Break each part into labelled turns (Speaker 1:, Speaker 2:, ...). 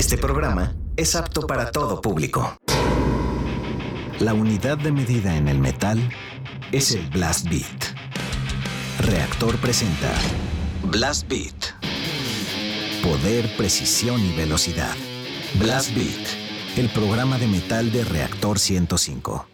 Speaker 1: Este programa es apto para todo público. La unidad de medida en el metal es el Blast Beat. Reactor presenta Blast Beat. Poder, precisión y velocidad. Blast Beat, el programa de metal de Reactor 105.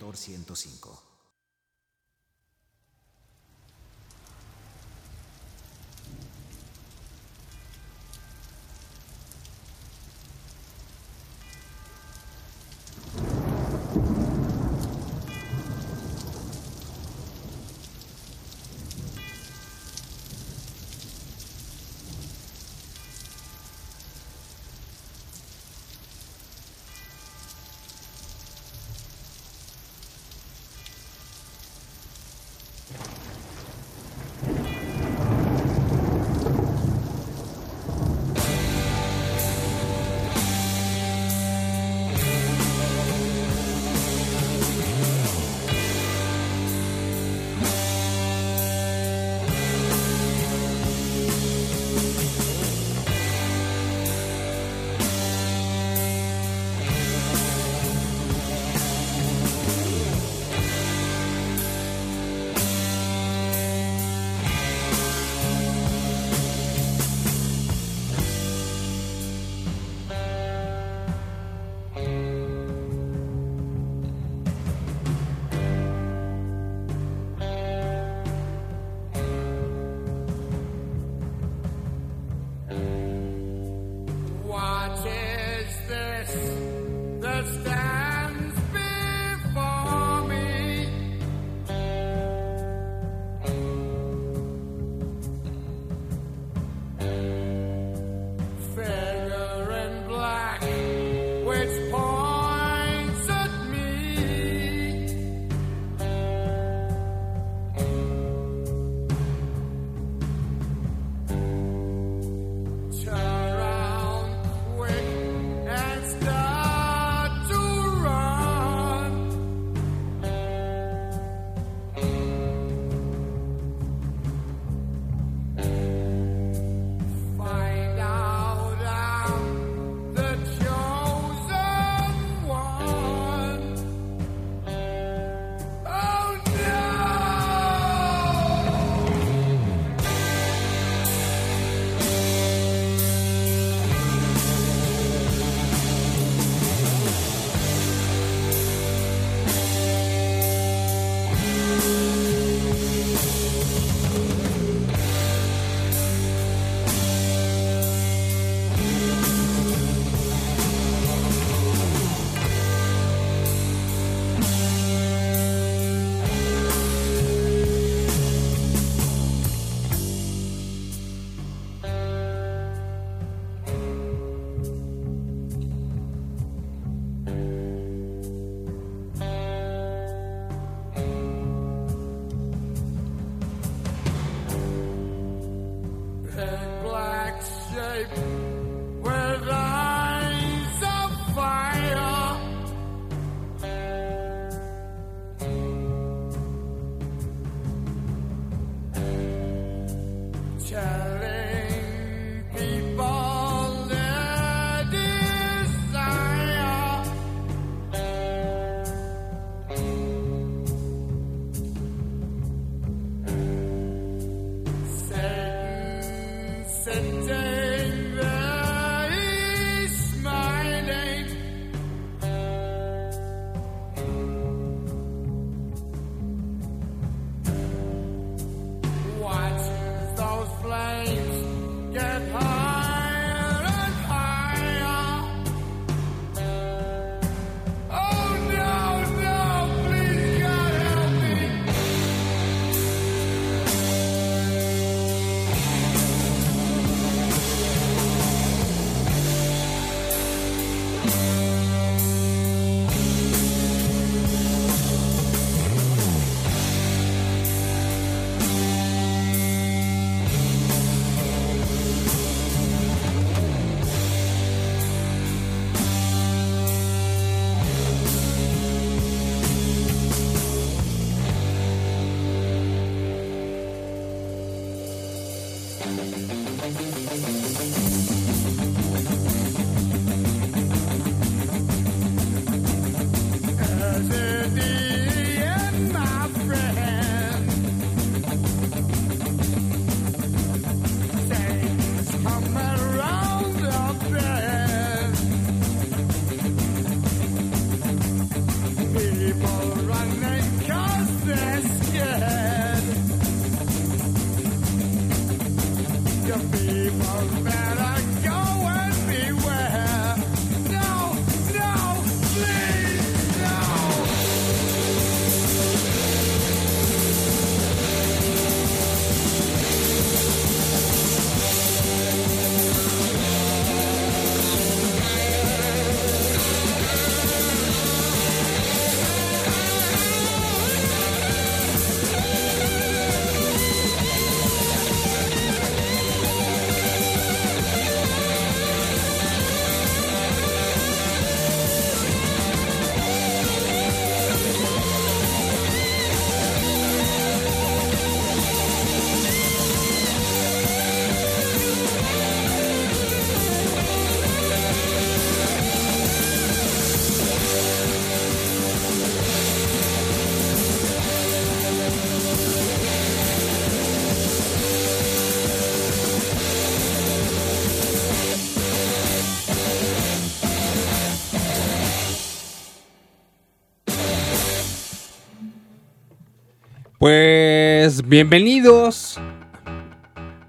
Speaker 2: Bienvenidos.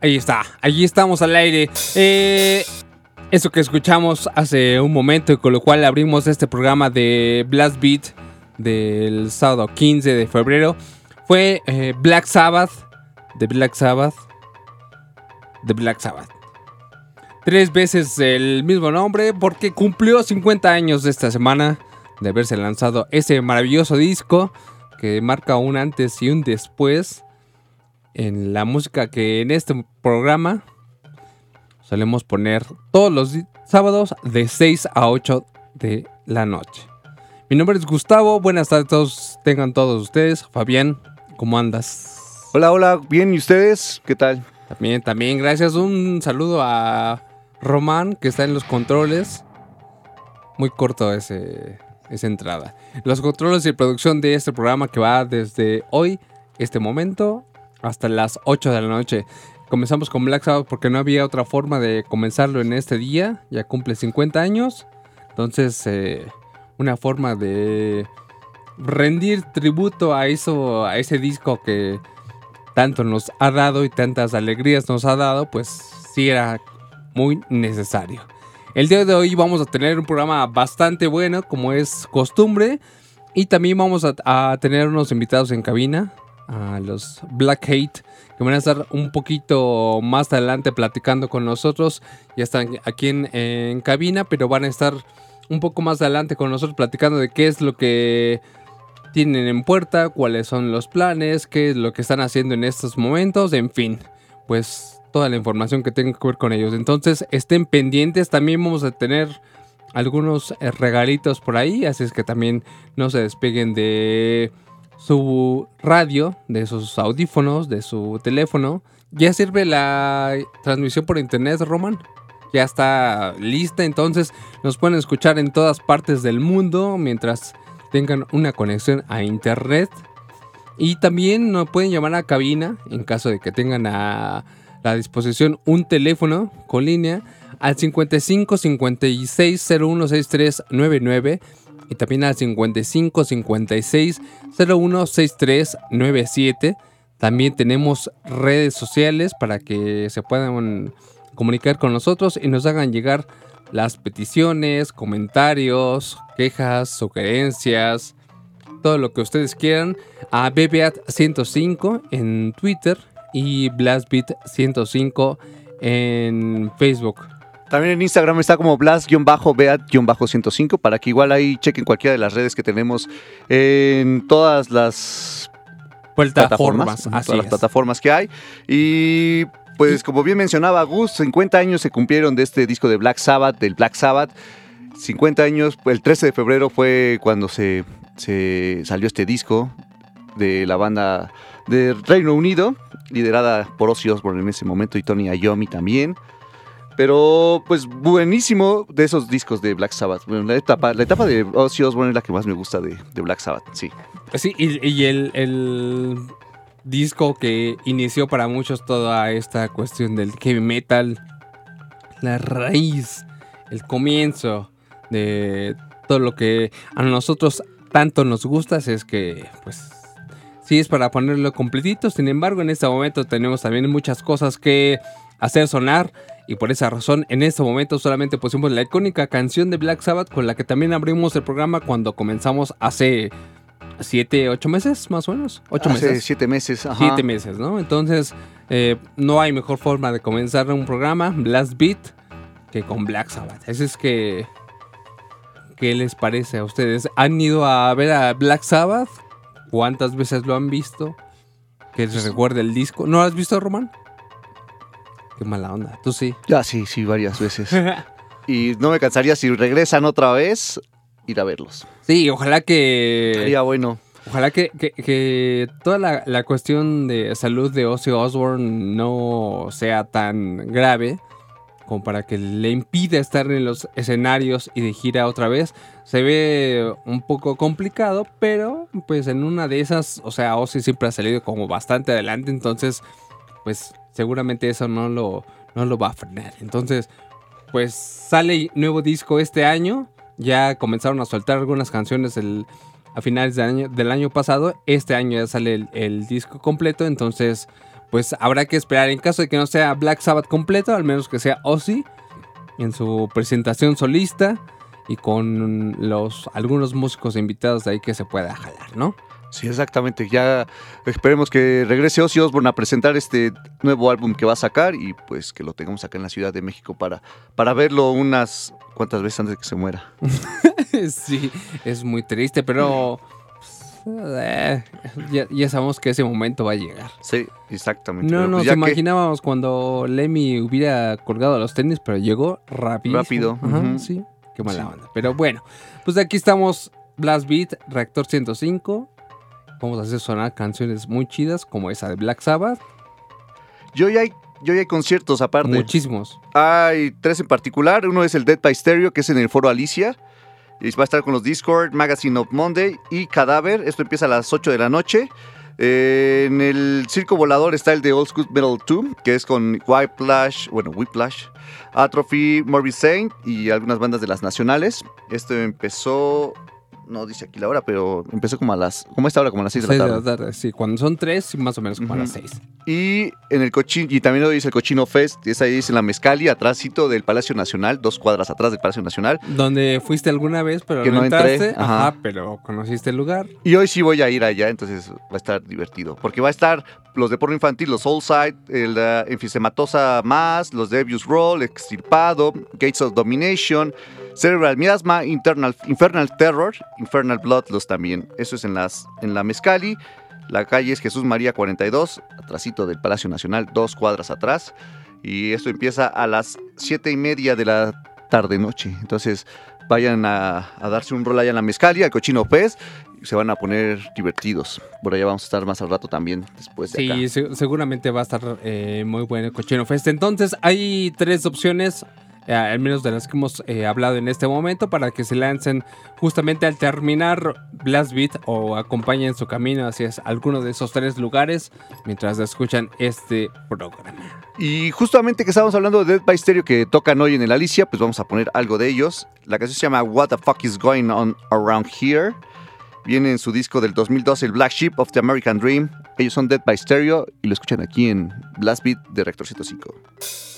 Speaker 2: Ahí está, allí estamos al aire. Eh, eso que escuchamos hace un momento y con lo cual abrimos este programa de Blast Beat del sábado 15 de febrero fue eh, Black Sabbath, de Black Sabbath, de Black Sabbath. Tres veces el mismo nombre porque cumplió 50 años de esta semana de haberse lanzado ese maravilloso disco que marca un antes y un después en la música que en este programa solemos poner todos los sábados de 6 a 8 de la noche. Mi nombre es Gustavo, buenas tardes a todos, tengan todos ustedes. Fabián, ¿cómo andas?
Speaker 3: Hola, hola, bien, ¿y ustedes? ¿Qué tal?
Speaker 2: También, también, gracias. Un saludo a Román, que está en los controles. Muy corto ese, esa entrada. Los controles y producción de este programa que va desde hoy, este momento, hasta las 8 de la noche. Comenzamos con Black Sabbath porque no había otra forma de comenzarlo en este día. Ya cumple 50 años. Entonces, eh, una forma de rendir tributo a eso, a ese disco que tanto nos ha dado y tantas alegrías nos ha dado, pues sí era muy necesario. El día de hoy vamos a tener un programa bastante bueno, como es costumbre. Y también vamos a, tener unos invitados en cabina, a los Black Hate, que van a estar un poquito más adelante platicando con nosotros. Ya están aquí en, en cabina, pero van a estar un poco más adelante con nosotros platicando de qué es lo que tienen en puerta, cuáles son los planes, qué es lo que están haciendo en estos momentos, en fin, pues toda la información que tenga que ver con ellos. Entonces estén pendientes, también vamos a tener algunos eh, regalitos por ahí, así es que también no se despeguen de su radio, de sus audífonos, de su teléfono. Ya sirve la transmisión por internet, Roman. Ya está lista, entonces nos pueden escuchar en todas partes del mundo mientras tengan una conexión a internet. Y también nos pueden llamar a cabina en caso de que tengan a a disposición un teléfono con línea al 55 56 01 6399 y también al 55 56 01 6397. También tenemos redes sociales para que se puedan comunicar con nosotros y nos hagan llegar las peticiones, comentarios, quejas, sugerencias, todo lo que ustedes quieran a BBAT105 en Twitter y Blastbeat 105 en Facebook.
Speaker 3: También en Instagram está como blast-beat-105 para que igual ahí chequen cualquiera de las redes que tenemos en todas las plataformas, todas las plataformas que hay. Y pues como bien mencionaba Gus, 50 años se cumplieron de este disco de Black Sabbath, del Black Sabbath. 50 años, el 13 de febrero fue cuando se, se salió este disco de la banda de Reino Unido liderada por Ozzy Osbourne en ese momento y Tony Iommi también. Pero pues buenísimo de esos discos de Black Sabbath. la etapa, la etapa de Ozzy Osbourne es la que más me gusta de, Black Sabbath, sí.
Speaker 2: Sí, y, el, disco que inició para muchos toda esta cuestión del heavy metal, la raíz, el comienzo de todo lo que a nosotros tanto nos gusta es que pues sí es para ponerlo completito. Sin embargo, en este momento tenemos también muchas cosas que hacer sonar. Y por esa razón, en este momento solamente pusimos la icónica canción de Black Sabbath con la que también abrimos el programa cuando comenzamos hace siete, ocho meses, más o menos. Ocho
Speaker 3: hace
Speaker 2: meses.
Speaker 3: siete meses,
Speaker 2: ajá. Siete meses, ¿no? Entonces, eh, no hay mejor forma de comenzar un programa, Blast Beat, que con Black Sabbath. Así es que, ¿qué les parece a ustedes? ¿Han ido a ver a Black Sabbath? ¿Cuántas veces lo han visto? Que se recuerde el disco. ¿No lo has visto, Román? Qué mala onda. Tú sí.
Speaker 3: Ya, sí, sí, varias veces. y no me cansaría si regresan otra vez, ir a verlos.
Speaker 2: Sí, ojalá que.
Speaker 3: Sería bueno.
Speaker 2: Ojalá que, que, toda la, la, cuestión de salud de Ozzy Osbourne no sea tan grave como para que le impida estar en los escenarios y de gira otra vez. Se ve un poco complicado, pero pues en una de esas, o sea, Ozzy siempre ha salido como bastante adelante, entonces pues seguramente eso no lo, no lo va a frenar. Entonces, pues sale nuevo disco este año, ya comenzaron a soltar algunas canciones el, a finales del año, del año pasado. Este año ya sale el, disco completo, entonces pues habrá que esperar. En caso de que no sea Black Sabbath completo, al menos que sea Ozzy en su presentación solista y con los algunos músicos invitados de ahí que se pueda jalar, ¿no?
Speaker 3: Sí, exactamente. Ya esperemos que regrese Ozzy Osbourne a presentar este nuevo álbum que va a sacar y pues que lo tengamos acá en la Ciudad de México para, para verlo unas cuantas veces antes de que se muera.
Speaker 2: sí, es muy triste, pero eh, ya, sabemos que ese momento va a llegar.
Speaker 3: Sí, exactamente.
Speaker 2: No pues nos imaginábamos cuando Lemmy hubiera colgado los tenis, pero llegó rápido.
Speaker 3: Rápido.
Speaker 2: Sí, qué mala onda. Pero bueno, pues aquí estamos, Blast Beat, Reactor 105. A hacer sonar canciones muy chidas como esa de Black Sabbath.
Speaker 3: Yo ya hay, yo ya hay conciertos aparte.
Speaker 2: Muchísimos.
Speaker 3: Hay tres en particular. Uno es el Dead by Stereo, que es en el Foro Alicia. Y va a estar con los Discord, Magazine of Monday y Cadáver. Esto empieza a las 8 de la noche. Eh, en el circo volador está el de Old School Metal 2, que es con Whiplash, bueno, Whiplash, Atrophy, Morbid Saint y algunas bandas de las nacionales. Esto empezó no dice aquí la hora, pero empezó como a las, como esta hora, como a las 6 de la tarde.
Speaker 2: Sí, cuando son 3, más o menos como a las 6.
Speaker 3: Y en el cochino, y también lo dice el Cochino Fest, y es ahí dice la Mezcali, atrásito del Palacio Nacional, dos cuadras atrás del Palacio Nacional.
Speaker 2: Donde fuiste alguna vez, pero no, entraste. Ajá. pero conociste el lugar.
Speaker 3: Y hoy sí voy a ir allá, entonces va a estar divertido. Porque va a estar los de porno infantil, los Soulside, el uh, Enfisematosa Más, los Debius Roll, Extirpado, Gates of Domination, Cerebral Miasma, Internal, Infernal Terror, Infernal Bloodlust también. Eso es en, las, en la Mezcali. La calle es Jesús María 42, atrásito del Palacio Nacional, dos cuadras atrás. Y esto empieza a las siete y media de la tarde-noche. Entonces vayan a, darse un rol allá en la Mezcali, al Cochino Pez, y se van a poner divertidos. Por allá vamos a estar más al rato también después de
Speaker 2: Sí, seguramente va a estar eh, muy bueno el Cochino Fest. Entonces hay tres opciones eh, al menos de las que hemos eh, hablado en este momento, para que se lancen justamente al terminar Blast Beat o acompañen su camino hacia alguno de esos tres lugares mientras escuchan este programa.
Speaker 3: Y justamente que estábamos hablando de Dead by Stereo que tocan hoy en el Alicia, pues vamos a poner algo de ellos. La canción se llama What the Fuck is Going On Around Here. Viene en su disco del 2012, el Black Sheep of the American Dream. Ellos son Dead by Stereo y lo escuchan aquí en Blast Beat de Rector 105.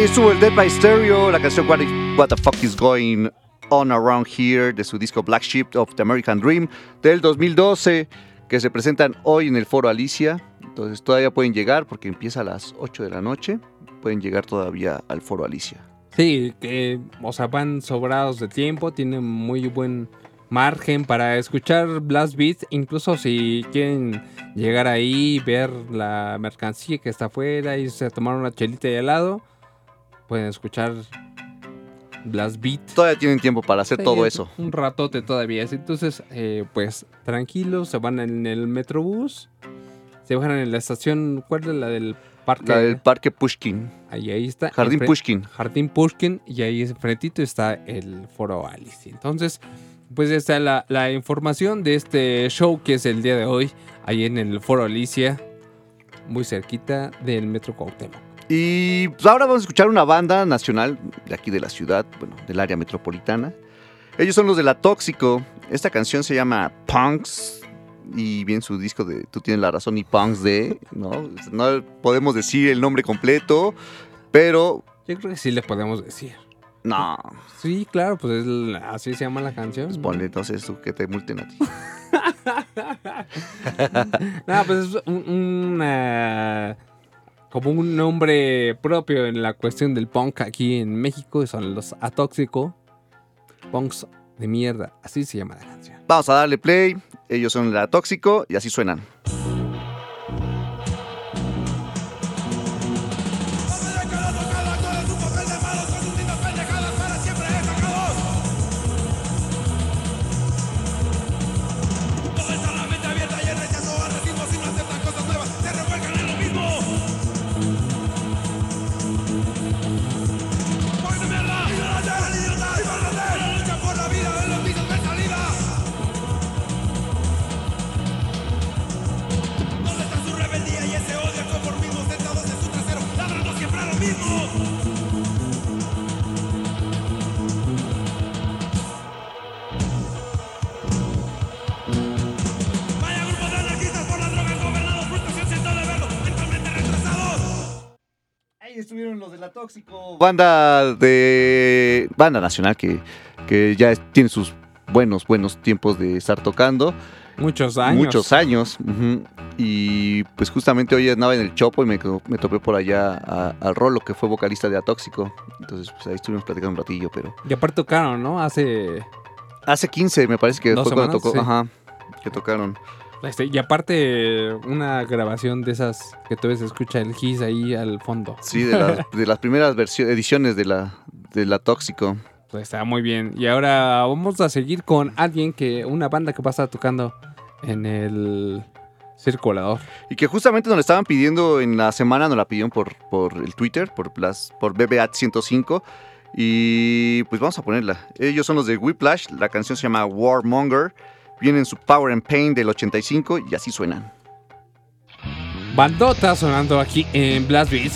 Speaker 3: Estuvo el Dead by Stereo, la canción What, the Fuck is Going On Around Here de su disco Black Sheep of the American Dream del 2012 que se presentan hoy en el Foro Alicia. Entonces todavía pueden llegar porque empieza a las 8 de la noche. Pueden llegar todavía al Foro Alicia.
Speaker 2: Sí, que, o sea, van sobrados de tiempo, tienen muy buen margen para escuchar Blast Beat, incluso si quieren llegar ahí, ver la mercancía que está afuera y se tomar una chelita de helado, pueden escuchar Blast Beat.
Speaker 3: Todavía tienen tiempo para hacer todo eso.
Speaker 2: Un ratote todavía. Entonces, eh, pues tranquilos, se van en el Metrobús, se bajan en la estación, ¿cuál es la del parque?
Speaker 3: La del parque Pushkin.
Speaker 2: Ahí, ahí está.
Speaker 3: Jardín Pushkin.
Speaker 2: Jardín Pushkin y ahí enfrentito está el Foro Alice. Entonces, pues está la, la, información de este show que es el día de hoy, ahí en el Foro Alicia, muy cerquita del Metro Cuauhtémoc.
Speaker 3: Y pues ahora vamos a escuchar una banda nacional de aquí de la ciudad, bueno, del área metropolitana. Ellos son los de La Tóxico. Esta canción se llama Punks. Y bien su disco de Tú tienes la razón y Punks de, ¿no? No podemos decir el nombre completo, pero...
Speaker 2: Yo creo que sí le podemos decir.
Speaker 3: No.
Speaker 2: Sí, claro, pues así se llama la canción. Pues
Speaker 3: ponle entonces tú que te multen a ti.
Speaker 2: no, pues es como un nombre propio en la cuestión del punk aquí en México, son los atóxico. Punks de mierda, así se llama la canción.
Speaker 3: Vamos a darle play, ellos son el atóxico y así suenan. Banda de banda nacional que, que ya tiene sus buenos, buenos tiempos de estar tocando.
Speaker 2: Muchos años.
Speaker 3: Muchos años. Y pues justamente hoy andaba en el Chopo y me, me topé por allá al Rolo, que fue vocalista de Atóxico. Entonces, pues ahí estuvimos platicando un ratillo, pero.
Speaker 2: Y aparte tocaron, ¿no? Hace.
Speaker 3: Hace 15, me parece que fue cuando tocó. Ajá. Que tocaron.
Speaker 2: Este, y aparte, una grabación de esas que tú ves, escucha el Giz ahí al fondo.
Speaker 3: Sí, de las, de las primeras ediciones de la, de la Tóxico.
Speaker 2: Pues está muy bien. Y ahora vamos a seguir con alguien que, una banda que va a estar tocando en el circulador.
Speaker 3: Y que justamente nos la estaban pidiendo en la semana, nos la pidieron por, por el Twitter, por, por BBAT105. Y pues vamos a ponerla. Ellos son los de Whiplash, la canción se llama Warmonger. Vienen su Power and Pain del 85 y así suenan.
Speaker 2: Bandota sonando aquí en Blast Beat.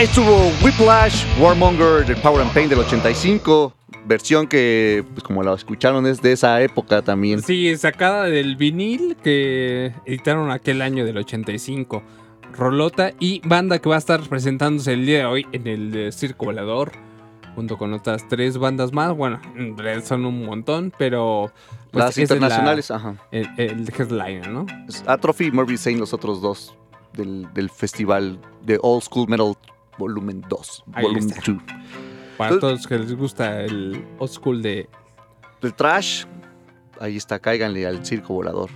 Speaker 3: Estuvo Whiplash, Warmonger del Power and Pain del 85. Versión que, pues como la escucharon, es de esa época también.
Speaker 2: Sí, sacada del vinil que editaron aquel año del 85. Rolota y banda que va a estar presentándose el día de hoy en el Circo Volador junto con otras tres bandas más. Bueno, en realidad son un montón, pero.
Speaker 3: Pues, Las internacionales, ajá.
Speaker 2: El, el, headliner, ¿no?
Speaker 3: Atrophy y Murphy Saint, los otros dos del, festival de Old School Metal Volumen 2. Volumen 2.
Speaker 2: Para todos los que les gusta el Old School de.
Speaker 3: Del trash, ahí está, cáiganle al circo volador.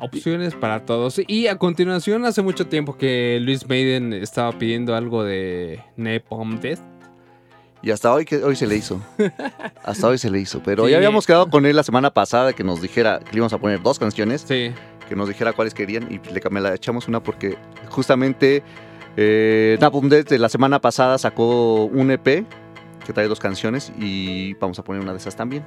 Speaker 2: Opciones para todos. Y a continuación, hace mucho tiempo que Luis Maiden estaba pidiendo algo de Napalm Death.
Speaker 3: Y hasta hoy, que hoy se le hizo. Hasta hoy se le hizo. Pero ya habíamos quedado con él la semana pasada que nos dijera que le íbamos a poner dos canciones.
Speaker 2: Sí.
Speaker 3: Que nos dijera cuáles querían y le, me la echamos una porque justamente eh, de la semana pasada sacó un EP que trae dos canciones y vamos a poner una de esas también.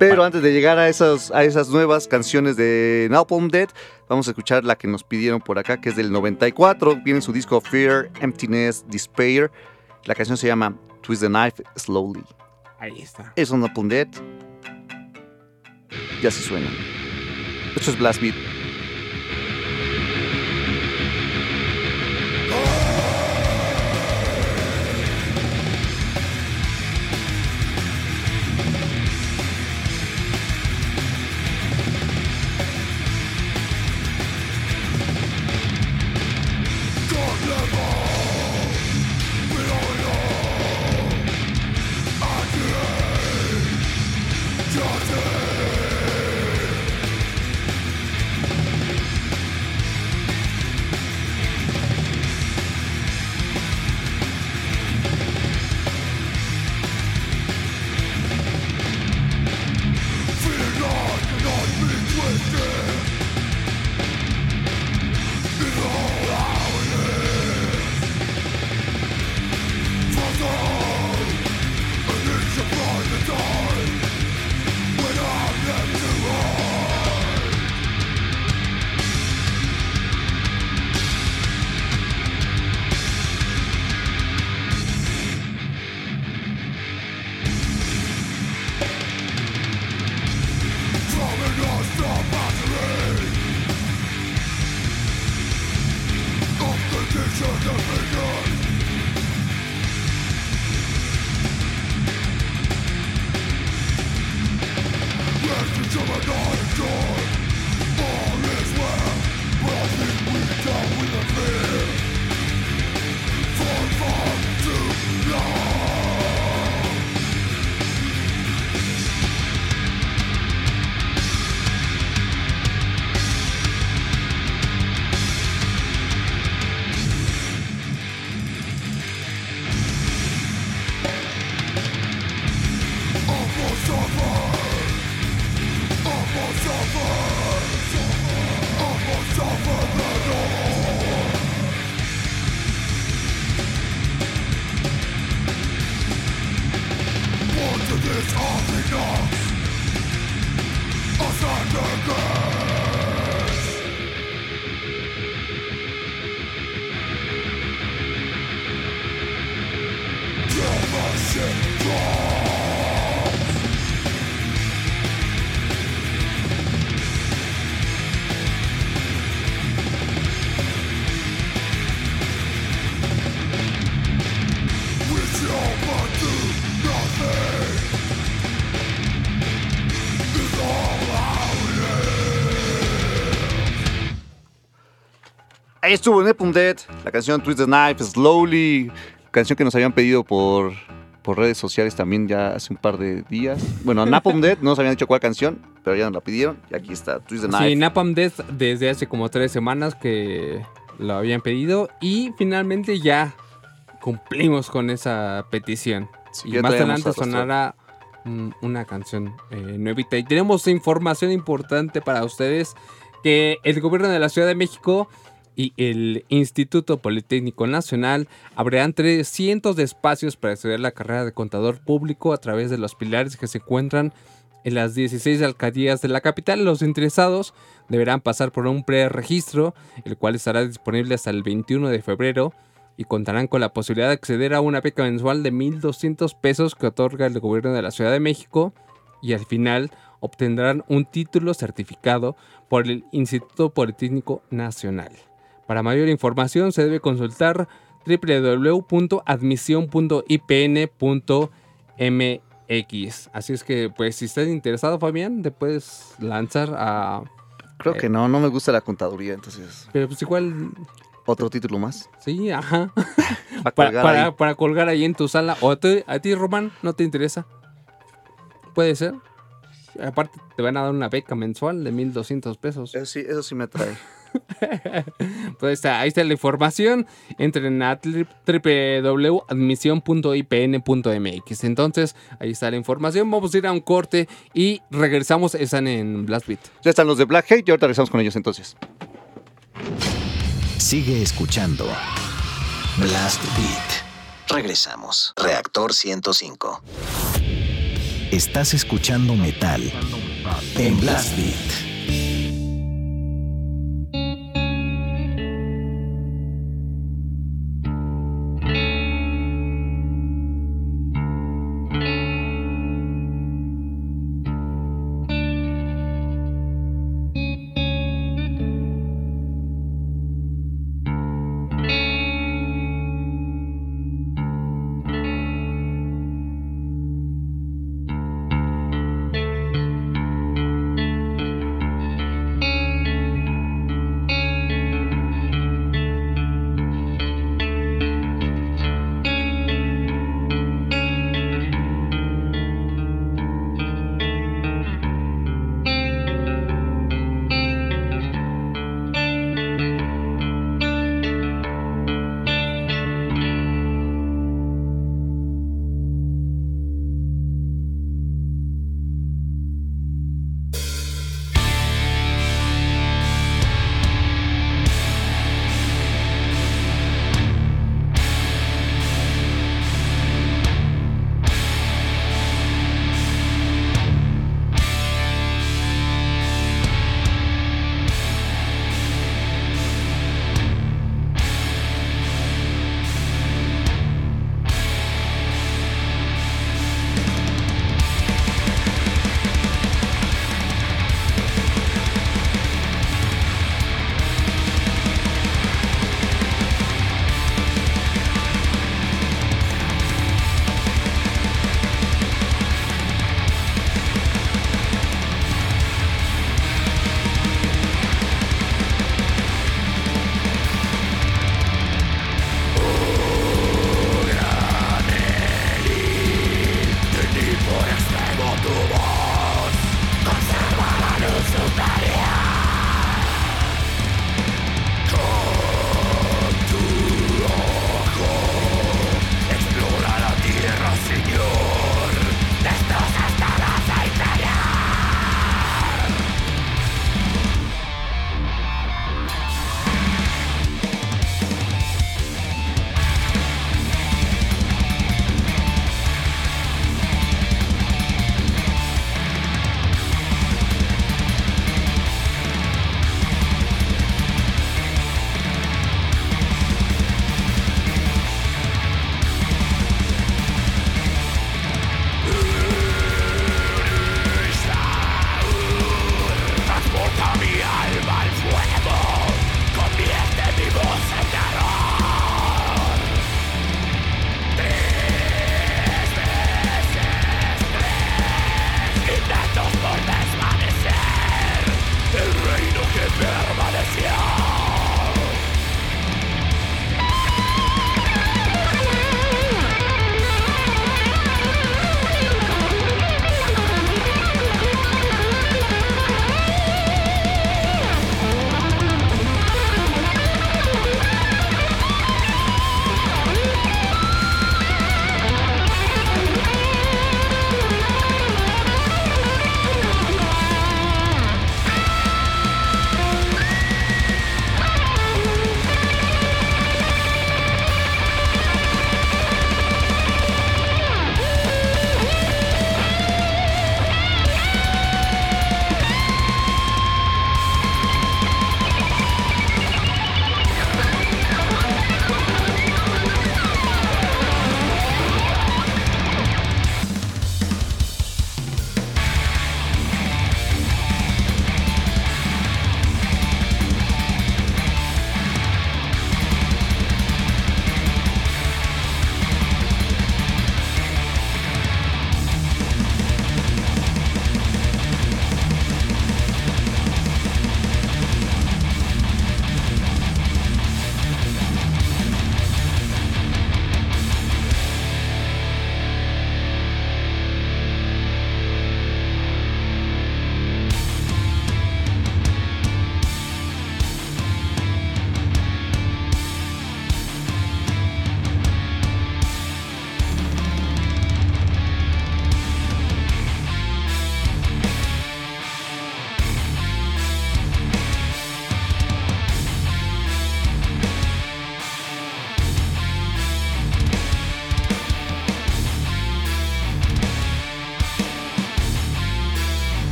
Speaker 3: Pero antes de llegar a esas, a esas nuevas canciones de Napalm Dead, vamos a escuchar la que nos pidieron por acá, que es del 94. Viene su disco Fear, Emptiness, Despair. La canción se llama Twist the Knife Slowly.
Speaker 2: Ahí está.
Speaker 3: Es una pundet. Ya se suena. Esto es Blast Beat. Estuvo Nepum Dead, la canción Twist the Knife, Slowly, canción que nos habían pedido por, por redes sociales también ya hace un par de días. Bueno, Napalm Dead, no nos habían dicho cuál canción, pero ya nos la pidieron y aquí está, Twist the Knife.
Speaker 2: Sí, Napalm Dead desde hace como tres semanas que lo habían pedido y finalmente ya cumplimos con esa petición. y más adelante sonará una canción eh, nuevita. Y tenemos información importante para ustedes que el gobierno de la Ciudad de México y el Instituto Politécnico Nacional abrirán 300 de espacios para estudiar la carrera de contador público a través de los pilares que se encuentran en las 16 alcaldías de la capital. Los interesados deberán pasar por un preregistro, el cual estará disponible hasta el 21 de febrero y contarán con la posibilidad de acceder a una beca mensual de 1.200 pesos que otorga el gobierno de la Ciudad de México y al final obtendrán un título certificado por el Instituto Politécnico Nacional. Para mayor información se debe consultar www.admisión.ipn.mx. Así es que, pues, si estás interesado, Fabián, te puedes lanzar a...
Speaker 3: Creo que no, no me gusta la contaduría, entonces...
Speaker 2: Pero pues igual...
Speaker 3: ¿Otro título más?
Speaker 2: Sí, ajá. para, para, colgar ahí en tu sala. ¿O a ti, a ti, Román, no te interesa? Puede ser. Aparte, te van a dar una beca mensual de 1.200 pesos.
Speaker 3: Eso sí, eso sí me atrae.
Speaker 2: pues ahí está la información. Entren a www.admisión.ipn.mx. Entonces, ahí está la información. Vamos a ir a un corte y regresamos. Están en Blast Beat.
Speaker 3: Ya están los de Black Hate y ahorita regresamos con ellos entonces.
Speaker 1: Sigue escuchando Blast Beat. Regresamos. Reactor 105. Estás escuchando metal en Blast Beat.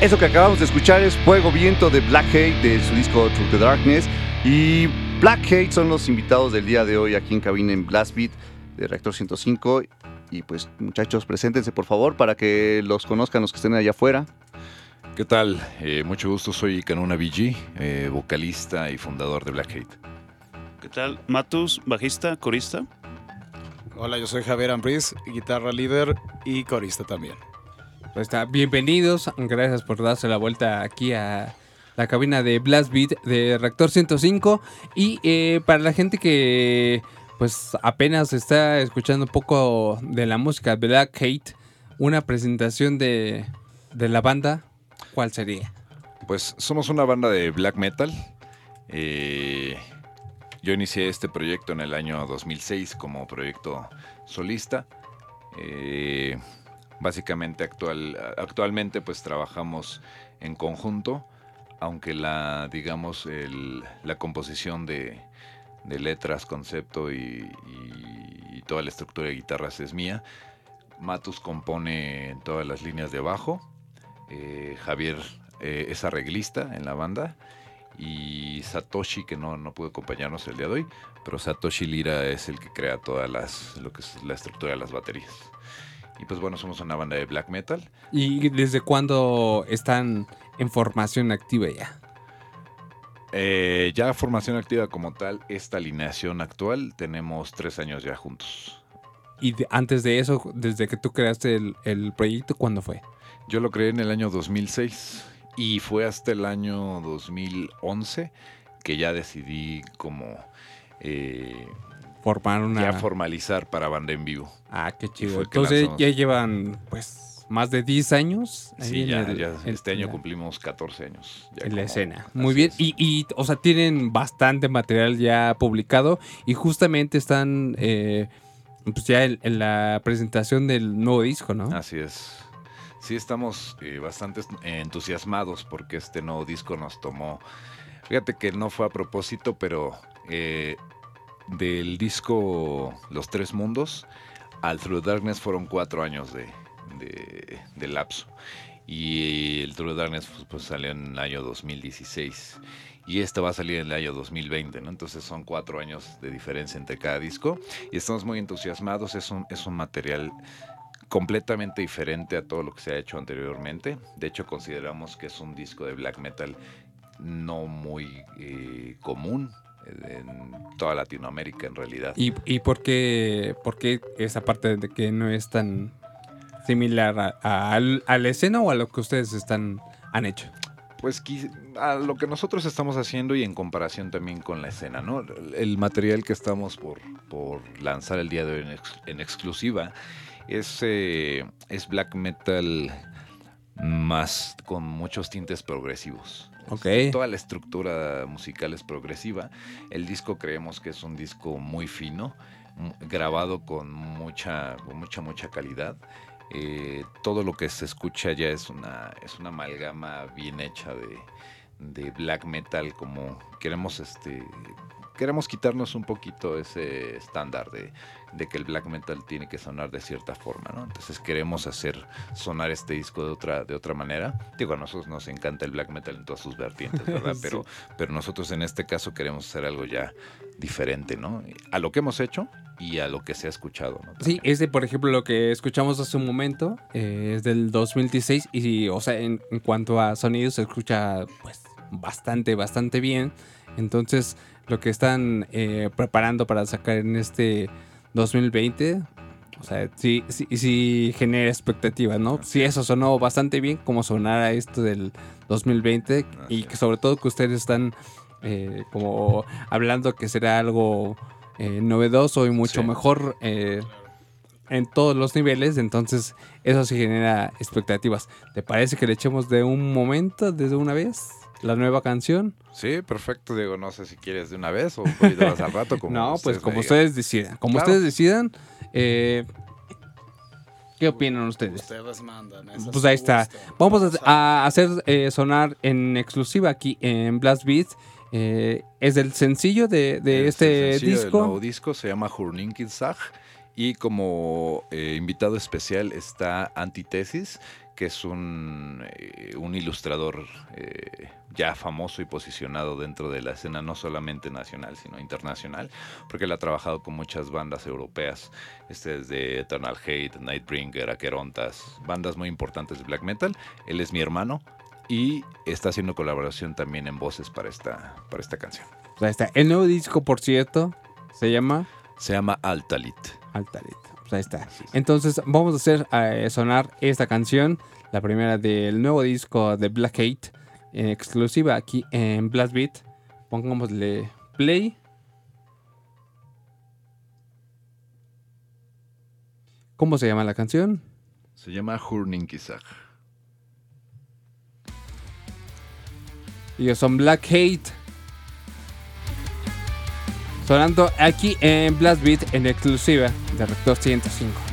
Speaker 3: Eso que acabamos de escuchar es Fuego Viento de Black Hate de su disco Through the Darkness. Y Black Hate son los invitados del día de hoy aquí en cabina en Blast Beat de Reactor 105. Y pues muchachos, preséntense por favor para que los conozcan los que estén allá afuera.
Speaker 4: ¿Qué tal? Eh, mucho gusto, soy Canona BG, eh, vocalista y fundador de Black Hate.
Speaker 5: ¿Qué tal? Matus, bajista, corista.
Speaker 6: Hola, yo soy Javier Ambris, guitarra líder y corista también.
Speaker 2: Pues está, bienvenidos, gracias por darse la vuelta aquí a la cabina de Blast Beat de Reactor 105 y eh, para la gente que pues apenas está escuchando un poco de la música Black Hate, una presentación de, de la banda, ¿cuál sería?
Speaker 4: Pues somos una banda de black metal. Eh, yo inicié este proyecto en el año 2006 como proyecto solista. Eh, básicamente actual, actualmente pues trabajamos en conjunto, aunque la, digamos, la composición de, letras, concepto y, toda la estructura de guitarras es mía. Matus compone todas las líneas de bajo. Eh, Javier eh, es arreglista en la banda y Satoshi, que no, no pudo acompañarnos el día de hoy, pero Satoshi Lira es el que crea todas las, lo que es la estructura de las baterías. Y pues bueno, somos una banda de black metal.
Speaker 2: ¿Y desde cuándo están en formación activa ya?
Speaker 4: Eh, ya formación activa como tal, esta alineación actual, tenemos tres años ya juntos.
Speaker 2: ¿Y antes de eso, desde que tú creaste el, el proyecto, cuándo fue?
Speaker 4: Yo lo creé en el año 2006. Y fue hasta el año 2011 que ya decidí como... Eh,
Speaker 2: Formar una...
Speaker 4: Ya formalizar para banda en vivo.
Speaker 2: Ah, qué chido. Entonces ya llevan pues más de 10 años.
Speaker 4: Sí, ya, este año cumplimos 14 años.
Speaker 2: en la escena. Muy bien. Y, y, o sea, tienen bastante material ya publicado y justamente están eh, pues ya en, la presentación del nuevo disco, ¿no?
Speaker 4: Así es sí estamos eh, bastante entusiasmados porque este nuevo disco nos tomó. Fíjate que no fue a propósito, pero eh, del disco Los Tres Mundos al Through Darkness fueron cuatro años de, lapso. Y el Through Darkness pues, pues, salió en el año 2016 y este va a salir en el año 2020, ¿no? Entonces son cuatro años de diferencia entre cada disco y estamos muy entusiasmados, es un, es un material completamente diferente a todo lo que se ha hecho anteriormente. De hecho, consideramos que es un disco de black metal no muy eh, común en toda Latinoamérica en realidad.
Speaker 2: ¿Y, y por, qué, por, qué, esa parte de que no es tan similar a, la escena o a lo que ustedes están, han hecho?
Speaker 4: Pues a lo que nosotros estamos haciendo y en comparación también con la escena, ¿no? El material que estamos por, por lanzar el día de hoy en, en exclusiva es, eh, es black metal más con muchos tintes progresivos.
Speaker 2: Okay.
Speaker 4: Toda la estructura musical es progresiva. El disco creemos que es un disco muy fino, grabado con mucha, mucha, mucha calidad. Eh, todo lo que se escucha ya es una, es una amalgama bien hecha de, de black metal, como queremos este queremos quitarnos un poquito ese estándar de, que el black metal tiene que sonar de cierta forma, ¿no? Entonces queremos hacer sonar este disco de otra, de otra manera. Digo, a nosotros nos encanta el black metal en todas sus vertientes, ¿verdad? Pero, pero nosotros en este caso queremos hacer algo ya diferente, ¿no? A lo que hemos hecho y a lo que se ha escuchado, ¿no?
Speaker 2: Sí, este, por ejemplo, lo que escuchamos hace un momento eh, es del 2016 y, o sea, en, en cuanto a sonido se escucha, pues, bastante, bastante bien. Entonces, lo que están eh, preparando para sacar en este 2020, o sea, sí, sí, sí genera expectativas, ¿no? Si eso sonó bastante bien, como sonara esto del 2020 y que sobre todo que ustedes están eh, como hablando que será algo eh, novedoso y mucho mejor en todos los niveles, entonces eso sí genera expectativas. ¿Te parece que le echemos de un momento, desde una vez? La nueva canción.
Speaker 4: Sí, perfecto, Diego. No sé si quieres de una vez o más al rato.
Speaker 2: Como no, pues como ustedes decidan. Como ustedes decidan. Eh, ¿Qué opinan ustedes?
Speaker 6: Ustedes mandan.
Speaker 2: Pues ahí está. Vamos a, hacer eh, sonar en exclusiva aquí en Blast Beat. Eh, es el sencillo de, de este disco. El
Speaker 4: nuevo disco se llama Hurninkizag Y como eh, invitado especial está Antitesis, que es un, eh, un ilustrador eh, ya famoso y posicionado dentro de la escena no solamente nacional, sino internacional, porque él ha trabajado con muchas bandas europeas, este desde Eternal Hate, Nightbringer, Aquerontas, bandas muy importantes de black metal. Él es mi hermano y está haciendo colaboración también en voces para esta, para esta canción.
Speaker 2: Ahí está. El nuevo disco, por cierto, se llama...
Speaker 4: Se llama Altalit.
Speaker 2: Altalit. Pues ahí está. Entonces vamos a hacer eh, sonar esta canción, la primera del nuevo disco de Black Hate, en exclusiva aquí en Blast Beat. Pongámosle play. ¿Cómo se llama la canción?
Speaker 4: Se llama Hurninkisag.
Speaker 2: Ellos son Black Hate. Sonando aquí en Blast Beat en exclusiva de Rector 105.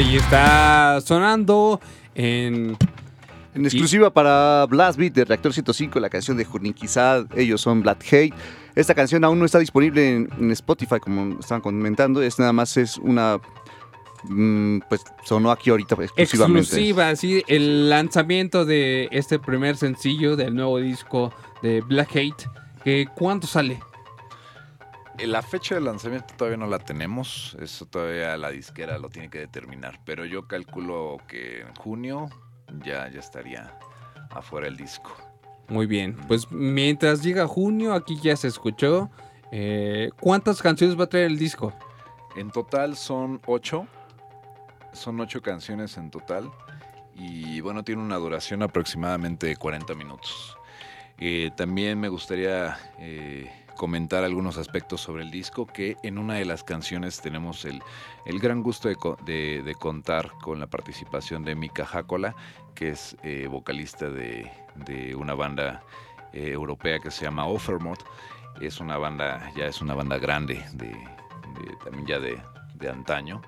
Speaker 2: Ahí está sonando en...
Speaker 3: En exclusiva para Blast Beat de Reactor 105, la canción de Jurninkizad, ellos son Black Hate. Esta canción aún no está disponible en, Spotify, como estaban comentando, es nada más es una mm, pues sonó aquí ahorita exclusivamente.
Speaker 2: Exclusiva, sí, el lanzamiento de este primer sencillo del nuevo disco de Black Hate, ¿cuánto sale?
Speaker 4: Eh, la fecha de lanzamiento todavía no la tenemos, eso todavía la disquera lo tiene que determinar, pero yo calculo que en junio ya, ya estaría afuera el disco.
Speaker 2: Muy bien, pues mientras llega junio, aquí ya se escuchó. Eh, ¿Cuántas canciones va a traer el disco?
Speaker 4: En total son ocho, son ocho canciones en total y bueno, tiene una duración aproximadamente de 40 minutos. Eh, también me gustaría comentar algunos aspectos sobre el disco, que en una de las canciones tenemos el, gran gusto de, contar con la participación de Mika Hakola, que es eh, vocalista de, una banda eh, europea que se llama Offermod. Es una banda, ya es una banda grande, de, también ya de, antaño.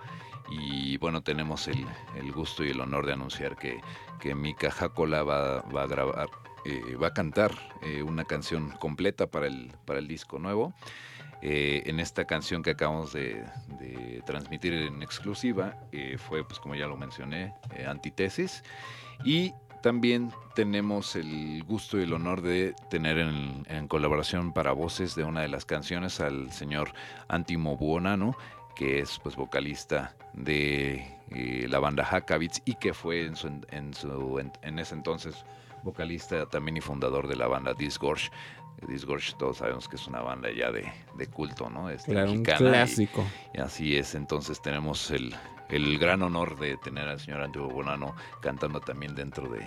Speaker 4: Y bueno, tenemos el, gusto y el honor de anunciar que, que Mika Hakola va, va a grabar eh, va a cantar eh, una canción completa para el, para el disco nuevo. Eh, en esta canción que acabamos de, transmitir en exclusiva fue, pues como ya lo mencioné, Antitesis. Y también tenemos el gusto y el honor de tener en, colaboración para voces de una de las canciones al señor Antimo Buonano, que es pues vocalista de la banda Hackabits y que fue en, su, en, su, en ese entonces vocalista también y fundador de la banda Disgorge. Disgorge todos sabemos que es una banda ya de, culto, ¿no?
Speaker 2: Este, claro, un clásico.
Speaker 4: Y, así es, entonces tenemos el, el gran honor de tener al señor Antiguo Bonano cantando también dentro de,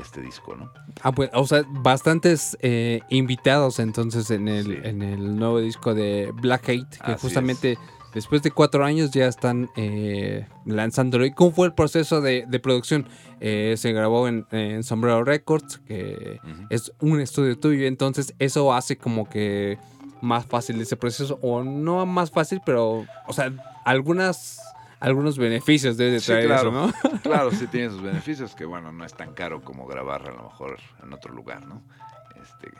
Speaker 4: este disco, ¿no?
Speaker 2: Ah, pues, o sea, bastantes eh, invitados entonces en el, en el nuevo disco de Black Hate, que justamente... Después de cuatro años ya están eh, lanzándolo. ¿Y cómo fue el proceso de, producción? Eh, se grabó en, Sombrero Records, que es un estudio tuyo, entonces eso hace como que más fácil ese proceso, o no más fácil, pero, o sea, algunas algunos beneficios debe traer
Speaker 4: claro,
Speaker 2: ¿no?
Speaker 4: claro, sí tiene sus beneficios, que bueno, no es tan caro como grabar a lo mejor en otro lugar, ¿no? Este,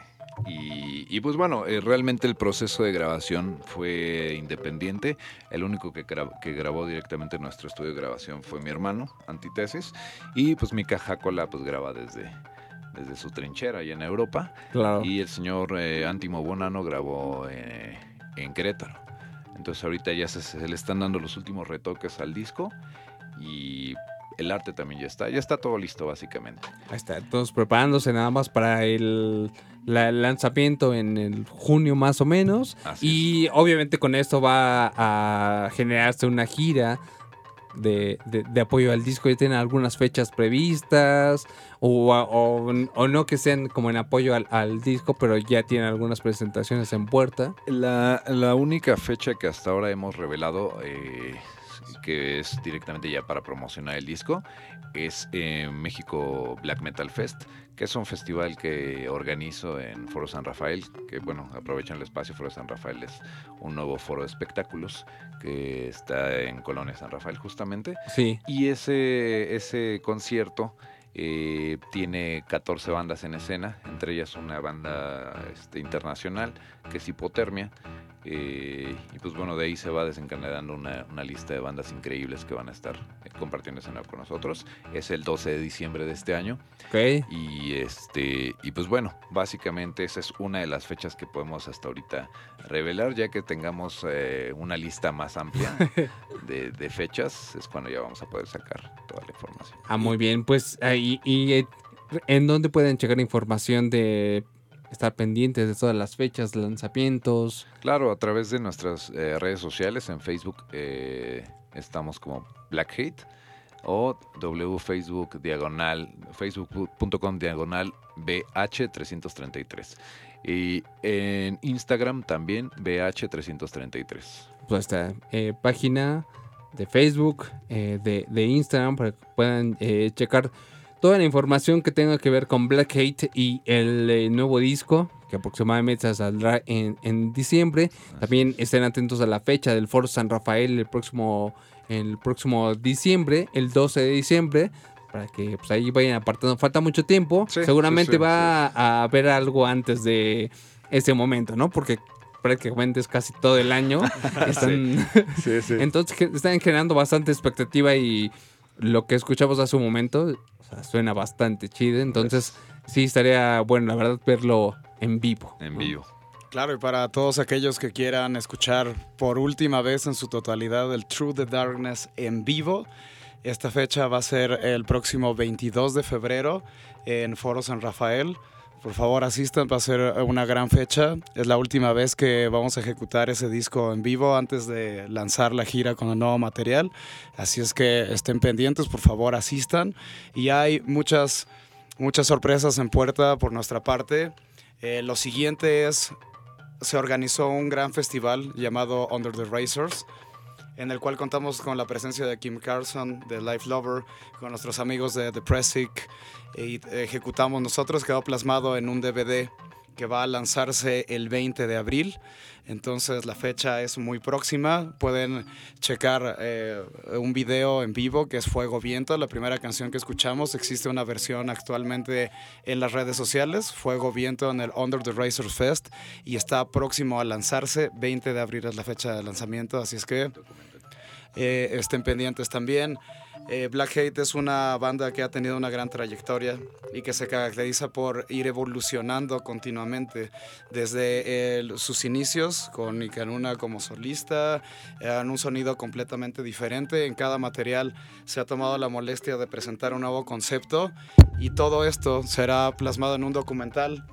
Speaker 4: y, pues bueno, eh, realmente el proceso de grabación fue independiente. El único que, que, grabó directamente en nuestro estudio de grabación fue mi hermano, Antitesis. Y pues mi cajácola pues graba desde, desde su trinchera allá en Europa. Y el señor eh, Antimo Bonano grabó eh, en Querétaro. Entonces ahorita ya se, le están dando los últimos retoques al disco. Y el arte también ya está. Ya está todo listo, básicamente.
Speaker 2: Ahí está, todos preparándose nada más para el, lanzamiento en el junio más o menos. y obviamente con esto va a generarse una gira. De, apoyo al disco, ya tienen algunas fechas previstas o, o, no que sean como en apoyo al, disco, pero ya tienen algunas presentaciones en puerta.
Speaker 4: La, la única fecha que hasta ahora hemos revelado eh, que es directamente ya para promocionar el disco, es México Black Metal Fest, que es un festival que organizo en Foro San Rafael, que bueno, aprovechan el espacio, Foro San Rafael es un nuevo foro de espectáculos que está en Colonia San Rafael justamente.
Speaker 2: Sí.
Speaker 4: Y ese, ese concierto... Eh, tiene 14 bandas en escena, entre ellas una banda este, internacional que es Hipotermia, eh, y pues bueno, de ahí se va desencadenando una, lista de bandas increíbles que van a estar eh, compartiendo escena con nosotros. Es el 12 de diciembre de este año. Y este, y pues bueno, básicamente esa es una de las fechas que podemos hasta ahorita revelar, ya que tengamos eh, una lista más amplia de, fechas, es cuando ya vamos a poder sacar toda la información.
Speaker 2: Ah, muy bien, pues ahí y ¿en dónde pueden checar información de estar pendientes de todas las fechas, lanzamientos.
Speaker 4: Claro, a través de nuestras eh, redes sociales, en Facebook eh, estamos como Black Hate o wfacebook diagonal, facebook.com diagonal BH333. Y en Instagram también BH333.
Speaker 2: Pues esta eh, página de Facebook, de, de, Instagram, para que puedan checar toda la información que tenga que ver con Black Hate y el eh, nuevo disco que aproximadamente saldrá en, diciembre. También estén atentos a la fecha del Foro San Rafael el próximo el próximo diciembre, el 12 de diciembre, para que pues, ahí vayan apartando. Falta mucho tiempo. Seguramente va a haber algo antes de ese momento, ¿no? Porque prácticamente es casi todo el año. Entonces están generando bastante expectativa y lo que escuchamos hace un momento suena bastante chido. Entonces sí estaría bueno, la verdad, verlo en vivo.
Speaker 4: En vivo.
Speaker 6: Claro, y para todos aquellos que quieran escuchar por última vez en su totalidad el True the Darkness en vivo, esta fecha va a ser el próximo 22 de febrero en Foro San Rafael. Por favor, asistan, va a ser una gran fecha. Es la última vez que vamos a ejecutar ese disco en vivo antes de lanzar la gira con el nuevo material. Así es que estén pendientes, por favor, asistan. Y hay muchas, muchas sorpresas en puerta por nuestra parte. Eh, lo siguiente es, se organizó un gran festival llamado Under the Racers en el cual contamos con la presencia de Kim Carson, de Life Lover, con nuestros amigos de The Pressic, y ejecutamos nosotros, quedó plasmado en un DVD que va a lanzarse el 20 de abril. Entonces la fecha es muy próxima. Pueden checar eh, un video en vivo que es Fuego Viento, la primera canción que escuchamos. Existe una versión actualmente en las redes sociales, Fuego Viento en el Under the Razors Fest y está próximo a lanzarse. 20 de abril es la fecha de lanzamiento, así es que eh, estén pendientes también. Eh, Black Hate es una banda que ha tenido una gran trayectoria y que se caracteriza por ir evolucionando continuamente desde sus inicios con Ikanuna como solista, en un sonido completamente diferente. En cada material se ha tomado la molestia de presentar un nuevo concepto y todo esto será plasmado en un documental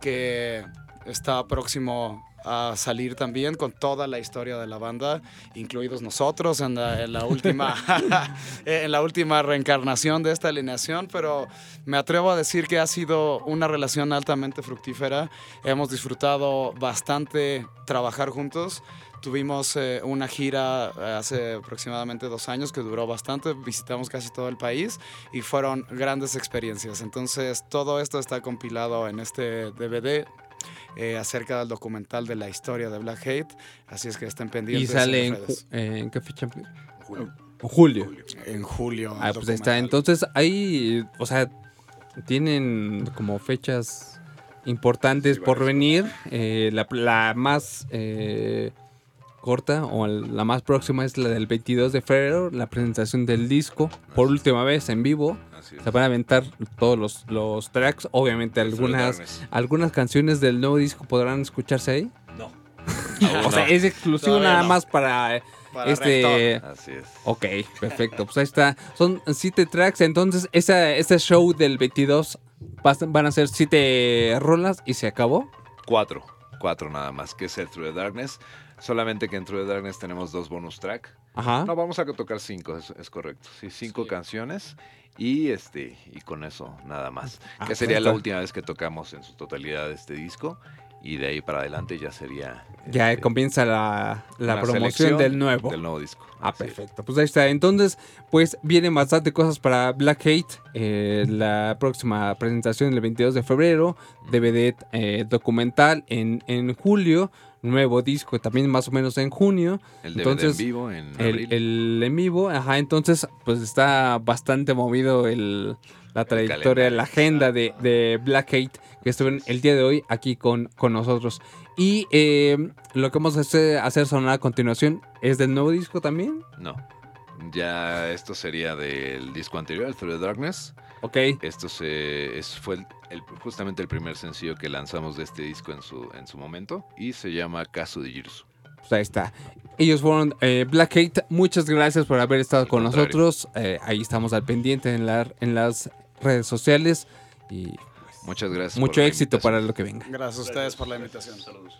Speaker 6: que está próximo a salir también con toda la historia de la banda, incluidos nosotros en la, última, en la última reencarnación de esta alineación, pero me atrevo a decir que ha sido una relación altamente fructífera. Hemos disfrutado bastante trabajar juntos. Tuvimos eh, una gira eh, hace aproximadamente dos años que duró bastante, visitamos casi todo el país y fueron grandes experiencias. Entonces todo esto está compilado en este DVD eh, acerca del documental de la historia de Black Hate. Así es que estén pendientes.
Speaker 2: ¿Y sale en, en, qué fecha? Julio. Julio.
Speaker 6: En julio.
Speaker 2: Ah, pues está. Entonces ahí, o sea, tienen como fechas importantes por venir. Eh, la, más eh, corta o la más próxima es la del 22 de febrero, la presentación del disco por última vez en vivo. Se van a aventar todos los, los tracks. Obviamente algunas, algunas canciones del nuevo disco podrán escucharse ahí.
Speaker 4: No.
Speaker 2: o sea, es exclusivo nada más para, este. Así es. Ok, perfecto. Pues ahí está. Son siete tracks. Entonces, esa, ese show del 22 van a ser siete rolas y se acabó.
Speaker 4: Cuatro. Cuatro nada más, que es el Through the Darkness. Solamente que en True Darkness tenemos dos bonus track.
Speaker 2: Ajá.
Speaker 4: No, vamos a tocar cinco, es, correcto. Sí, cinco canciones. Y este, y con eso nada más. Ah, que sería la última vez que tocamos en su totalidad este disco. Y de ahí para adelante ya sería.
Speaker 2: Ya este, comienza la, promoción del nuevo.
Speaker 4: Del nuevo disco.
Speaker 2: Ah, perfecto. Pues ahí está. Entonces, pues vienen bastante cosas para Black Hate. Eh, la próxima presentación el 22 de febrero. DVD eh, documental en, en julio nuevo disco también más o menos en junio.
Speaker 4: El entonces, en vivo en
Speaker 2: el, en vivo, ajá, entonces pues está bastante movido el, la trayectoria, la agenda de, de Black Hate que estuvieron el día de hoy aquí con, con nosotros. Y eh, lo que vamos a hacer, sonar a continuación es del nuevo disco también.
Speaker 4: No. Ya esto sería del disco anterior, Through the Darkness.
Speaker 2: Ok.
Speaker 4: Esto se, fue justamente el primer sencillo que lanzamos de este disco en su, en su momento y se llama Caso de Girsu.
Speaker 2: Pues ahí está. Ellos fueron eh, Black Hate. Muchas gracias por haber estado con nosotros. Eh, ahí estamos al pendiente en, la, en las redes sociales. Y
Speaker 4: pues, Muchas gracias.
Speaker 2: Mucho éxito para lo que venga.
Speaker 6: Gracias a ustedes por la invitación. Saludos.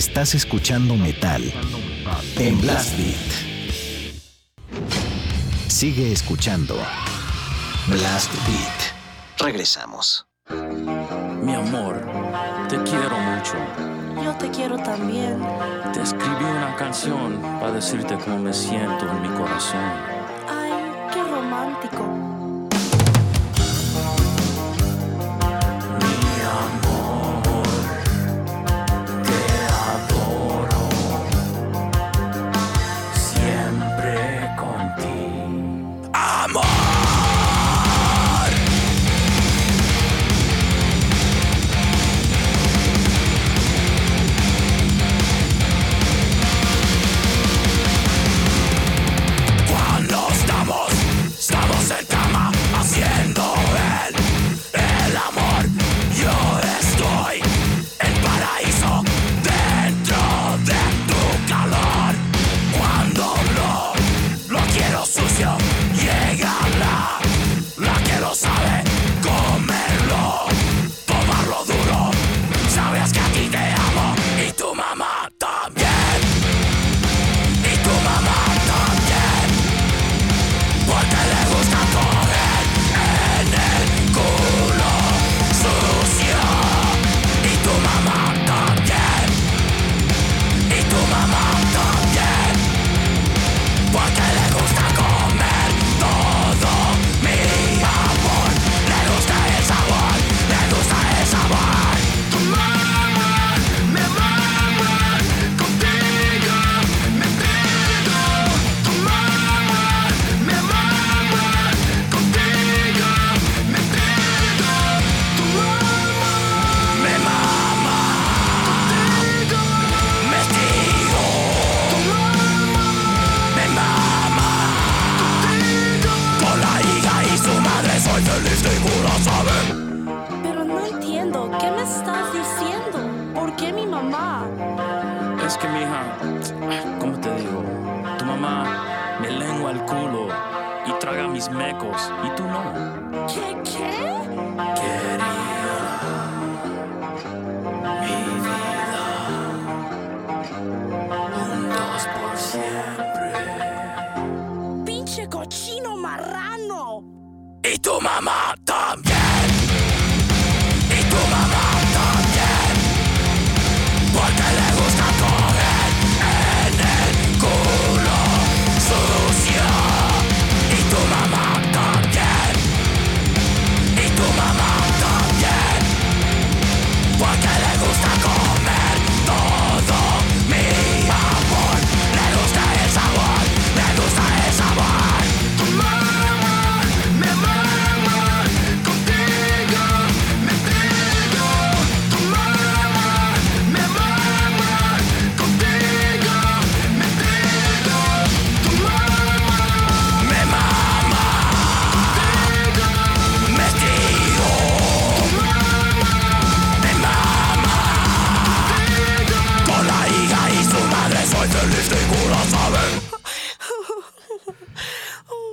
Speaker 1: Estás escuchando metal en Blast Beat. Sigue escuchando Blast Beat. Regresamos.
Speaker 7: Mi amor, te quiero mucho.
Speaker 8: Yo te quiero también.
Speaker 7: Te escribí una canción para decirte cómo me siento en mi corazón.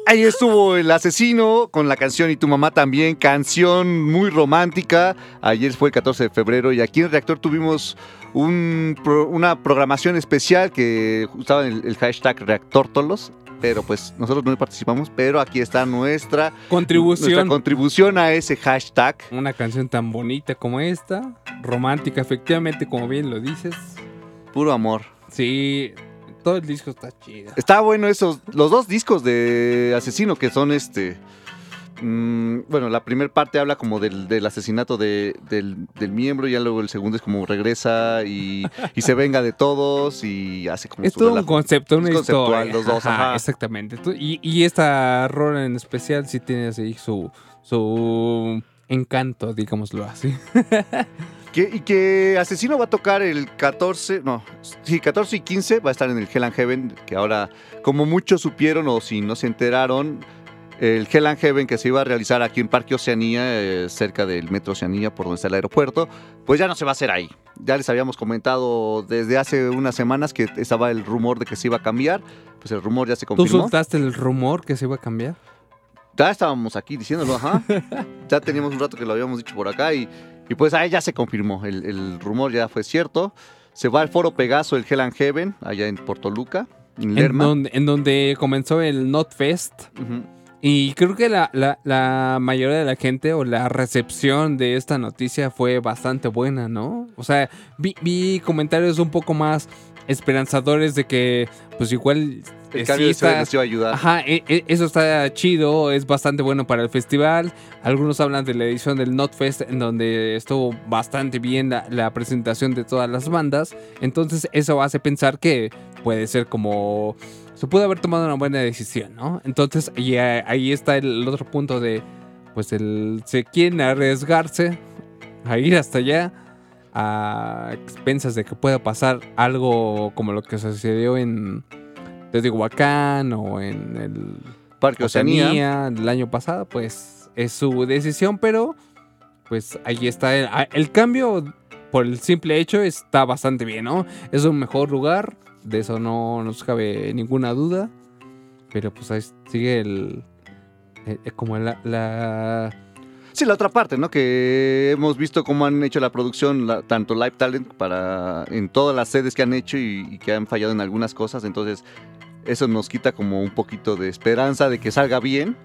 Speaker 3: Ahí estuvo el asesino con la canción y tu mamá también, canción muy romántica. Ayer fue el 14 de febrero y aquí en Reactor tuvimos una programación especial que usaba el, el hashtag ReactorTolos pero pues nosotros no participamos, pero aquí está nuestra
Speaker 2: contribución.
Speaker 3: Nuestra contribución a ese hashtag.
Speaker 2: Una canción tan bonita como esta, romántica, efectivamente, como bien lo dices.
Speaker 3: Puro amor.
Speaker 2: Sí, todo el disco está chido.
Speaker 3: Está bueno esos, los dos discos de Asesino que son este... Mm, bueno, la primera parte habla como del, asesinato del, miembro y ya luego el segundo es como regresa y, se venga de todos y hace como...
Speaker 2: Es todo un concepto, una historia.
Speaker 3: Los dos,
Speaker 2: Exactamente. Y, y esta rola en especial sí tiene así su, su encanto, digámoslo así.
Speaker 3: y que Asesino va a tocar el 14, no, sí, 14 y 15 va a estar en el Hell and Heaven, que ahora, como muchos supieron o si no se enteraron, el Hell and Heaven que se iba a realizar aquí en Parque Oceanía, eh, cerca del Metro Oceanía, por donde está el aeropuerto, pues ya no se va a hacer ahí. Ya les habíamos comentado desde hace unas semanas que estaba el rumor de que se iba a cambiar, pues el rumor ya se confirmó.
Speaker 2: ¿Tú soltaste el rumor que se iba a cambiar?
Speaker 3: Ya estábamos aquí diciéndolo, ajá. ya teníamos un rato que lo habíamos dicho por acá y y pues ahí ya se confirmó, el, rumor ya fue cierto. Se va al Foro Pegaso, el Hell and Heaven, allá en Portoluca, en
Speaker 2: Lerma. En donde, en donde comenzó el NotFest. Y creo que la, la, mayoría de la gente o la recepción de esta noticia fue bastante buena, ¿no? O sea, vi, vi comentarios un poco más esperanzadores de que, pues igual
Speaker 3: el cambio está, de ayudar.
Speaker 2: Ajá, e, e, eso está chido, es bastante bueno para el festival. Algunos hablan de la edición del NotFest, en donde estuvo bastante bien la, presentación de todas las bandas. Entonces, eso hace pensar que puede ser como. Se puede haber tomado una buena decisión, ¿no? Entonces, y ahí está el otro punto de. Pues el. Se quieren arriesgarse a ir hasta allá a expensas de que pueda pasar algo como lo que sucedió en Teotihuacán o en el
Speaker 3: Parque Oceanía.
Speaker 2: el año pasado, pues es su decisión, pero pues ahí está el, ah, el, cambio por el simple hecho está bastante bien, ¿no? Es un mejor lugar, de eso no nos cabe ninguna duda, pero pues ahí sigue el, eh, eh, como la,
Speaker 3: Sí, la otra parte, ¿no? Que hemos visto cómo han hecho la producción, tanto Live Talent, para en todas las sedes que han hecho y, y, que han fallado en algunas cosas. Entonces, eso nos quita como un poquito de esperanza de que salga bien.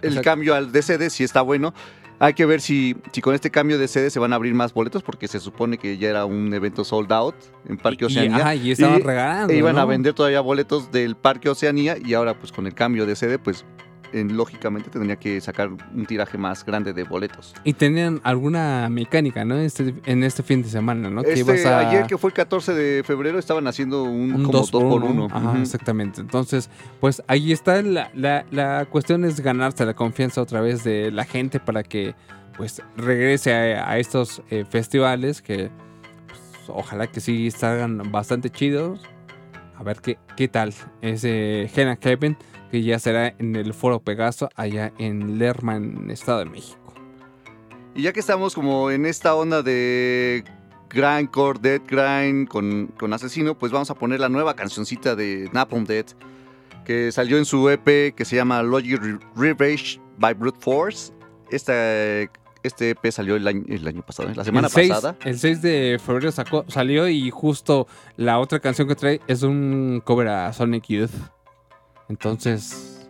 Speaker 3: El cambio al de sede sí está bueno. Hay que ver si, si con este cambio de sede se van a abrir más boletos, porque se supone que ya era un evento sold out en Parque Oceanía.
Speaker 2: Y, y estaban regalando.
Speaker 3: E iban a vender todavía boletos del Parque Oceanía y ahora pues con el cambio de sede pues lógicamente tendría que sacar un tiraje más grande de boletos.
Speaker 2: Y tenían alguna mecánica, ¿no? Este, en este fin de semana, ¿no?
Speaker 3: Este, Ayer que fue el 14 de febrero estaban haciendo un, como dos, por uno.
Speaker 2: Exactamente. Entonces, pues ahí está la, la, cuestión es ganarse la confianza otra vez de la gente para que pues regrese a, estos eh, festivales que pues, ojalá que sí salgan bastante chidos. A ver qué, qué tal ese Hannah Kevin que ya será en el Foro Pegaso, allá en Lerma, en Estado de México.
Speaker 3: Y ya que estamos como en esta onda de grindcore, dead grind con, con Asesino, pues vamos a poner la nueva cancioncita de Napalm Dead, que salió en su EP que se llama Logic Revenge by Brute Force. Esta este EP salió el año, el año pasado, la semana pasada.
Speaker 2: El 6 de febrero sacó, salió y justo la otra canción que trae es un cover a Sonic Youth. Entonces,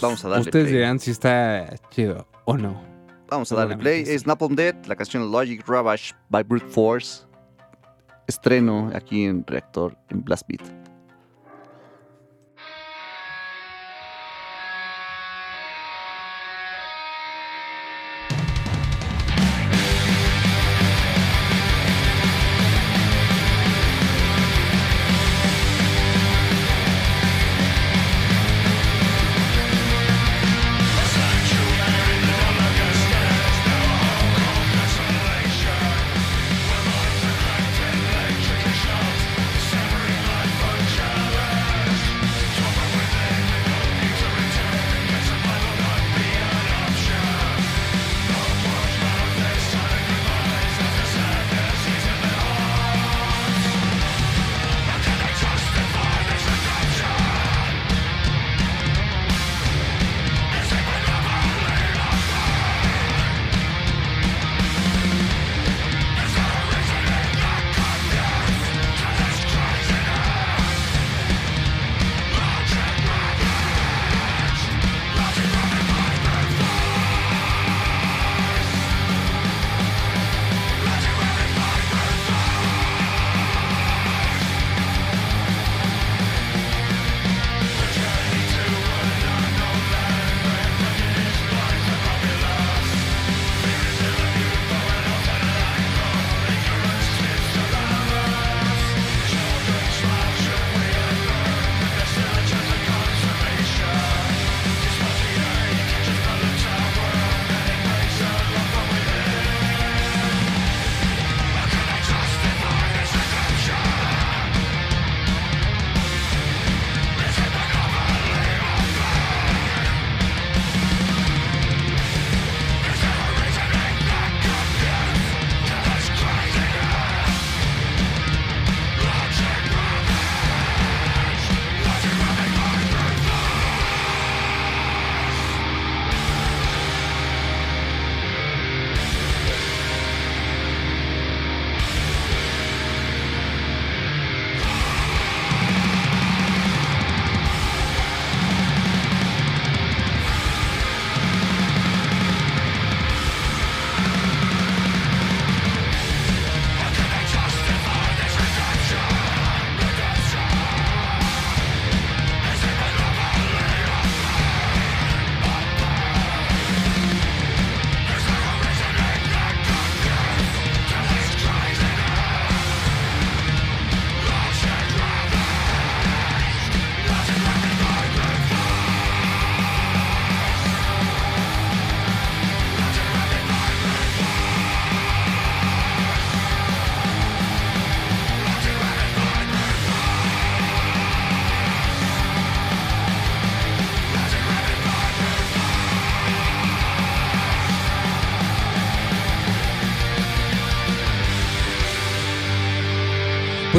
Speaker 3: vamos a darle
Speaker 2: Ustedes dirán si está chido o no.
Speaker 3: Vamos a darle play. Es Napalm Dead, la canción Logic Ravage by Brute Force. Estreno aquí en Reactor, en Blast Beat.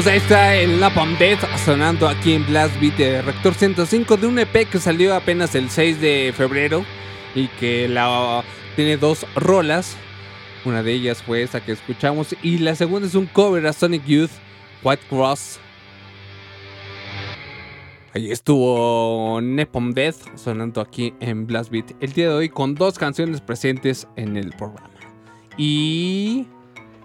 Speaker 2: Pues ahí está el Napalm Death sonando aquí en Blast Beat de Rector 105 de un EP que salió apenas el 6 de febrero y que la, tiene dos rolas. Una de ellas fue esta que escuchamos y la segunda es un cover a Sonic Youth, White Cross. Ahí estuvo Nepom Death sonando aquí en Blast Beat el día de hoy con dos canciones presentes en el programa. Y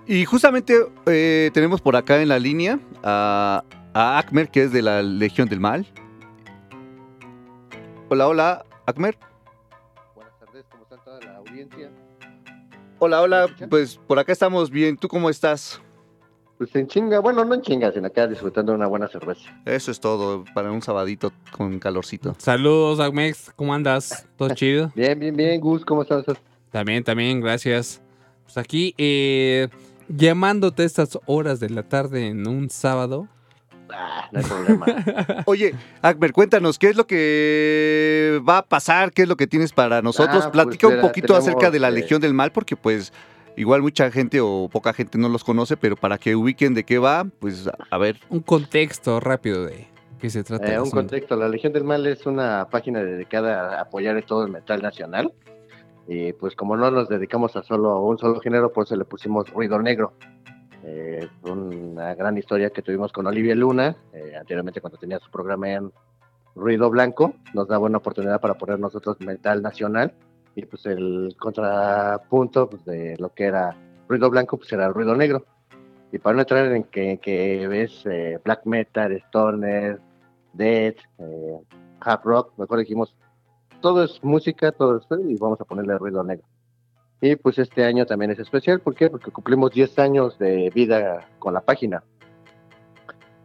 Speaker 3: y justamente eh, tenemos por acá en la línea a, Akmer, que es de la Legión del Mal. Hola, hola, Akmer.
Speaker 9: Buenas tardes, ¿cómo está toda la audiencia?
Speaker 3: Hola, hola, pues por acá estamos bien. ¿Tú cómo estás?
Speaker 9: Pues en chinga, bueno, no en chinga, sino acá disfrutando de una buena cerveza.
Speaker 3: Eso es todo, para un sabadito con calorcito.
Speaker 2: Saludos, Akmex, ¿cómo andas? ¿Todo chido?
Speaker 9: Bien, bien, bien, Gus, ¿cómo estás?
Speaker 2: También, también, gracias. Pues aquí, eh, llamándote a estas horas de la tarde en un sábado.
Speaker 9: Ah, no hay problema.
Speaker 3: Oye, Akmer, cuéntanos, ¿qué es lo que va a pasar? ¿Qué es lo que tienes para nosotros? Ah, pues Platica un poquito acerca de la eh, Legión del Mal, porque pues igual mucha gente o poca gente no los conoce, pero para que ubiquen de qué va, pues a ver.
Speaker 2: Un contexto rápido de qué se trata.
Speaker 9: Eh, un contexto, la Legión del Mal es una página dedicada a apoyar todo el metal nacional. Y pues como no nos dedicamos a solo un solo género, pues le pusimos Ruido Negro. Eh, una gran historia que tuvimos con Olivia Luna, eh, anteriormente cuando tenía su programa en Ruido Blanco, nos da buena oportunidad para poner nosotros metal nacional y pues el contrapunto pues, de lo que era Ruido Blanco pues era el Ruido Negro. Y para no entrar en que, que ves eh, black metal, stoner, death, eh, hard rock, mejor dijimos todo es música, todo es y vamos a ponerle ruido negro. Y pues este año también es especial, ¿por qué? Porque cumplimos 10 años de vida con la página.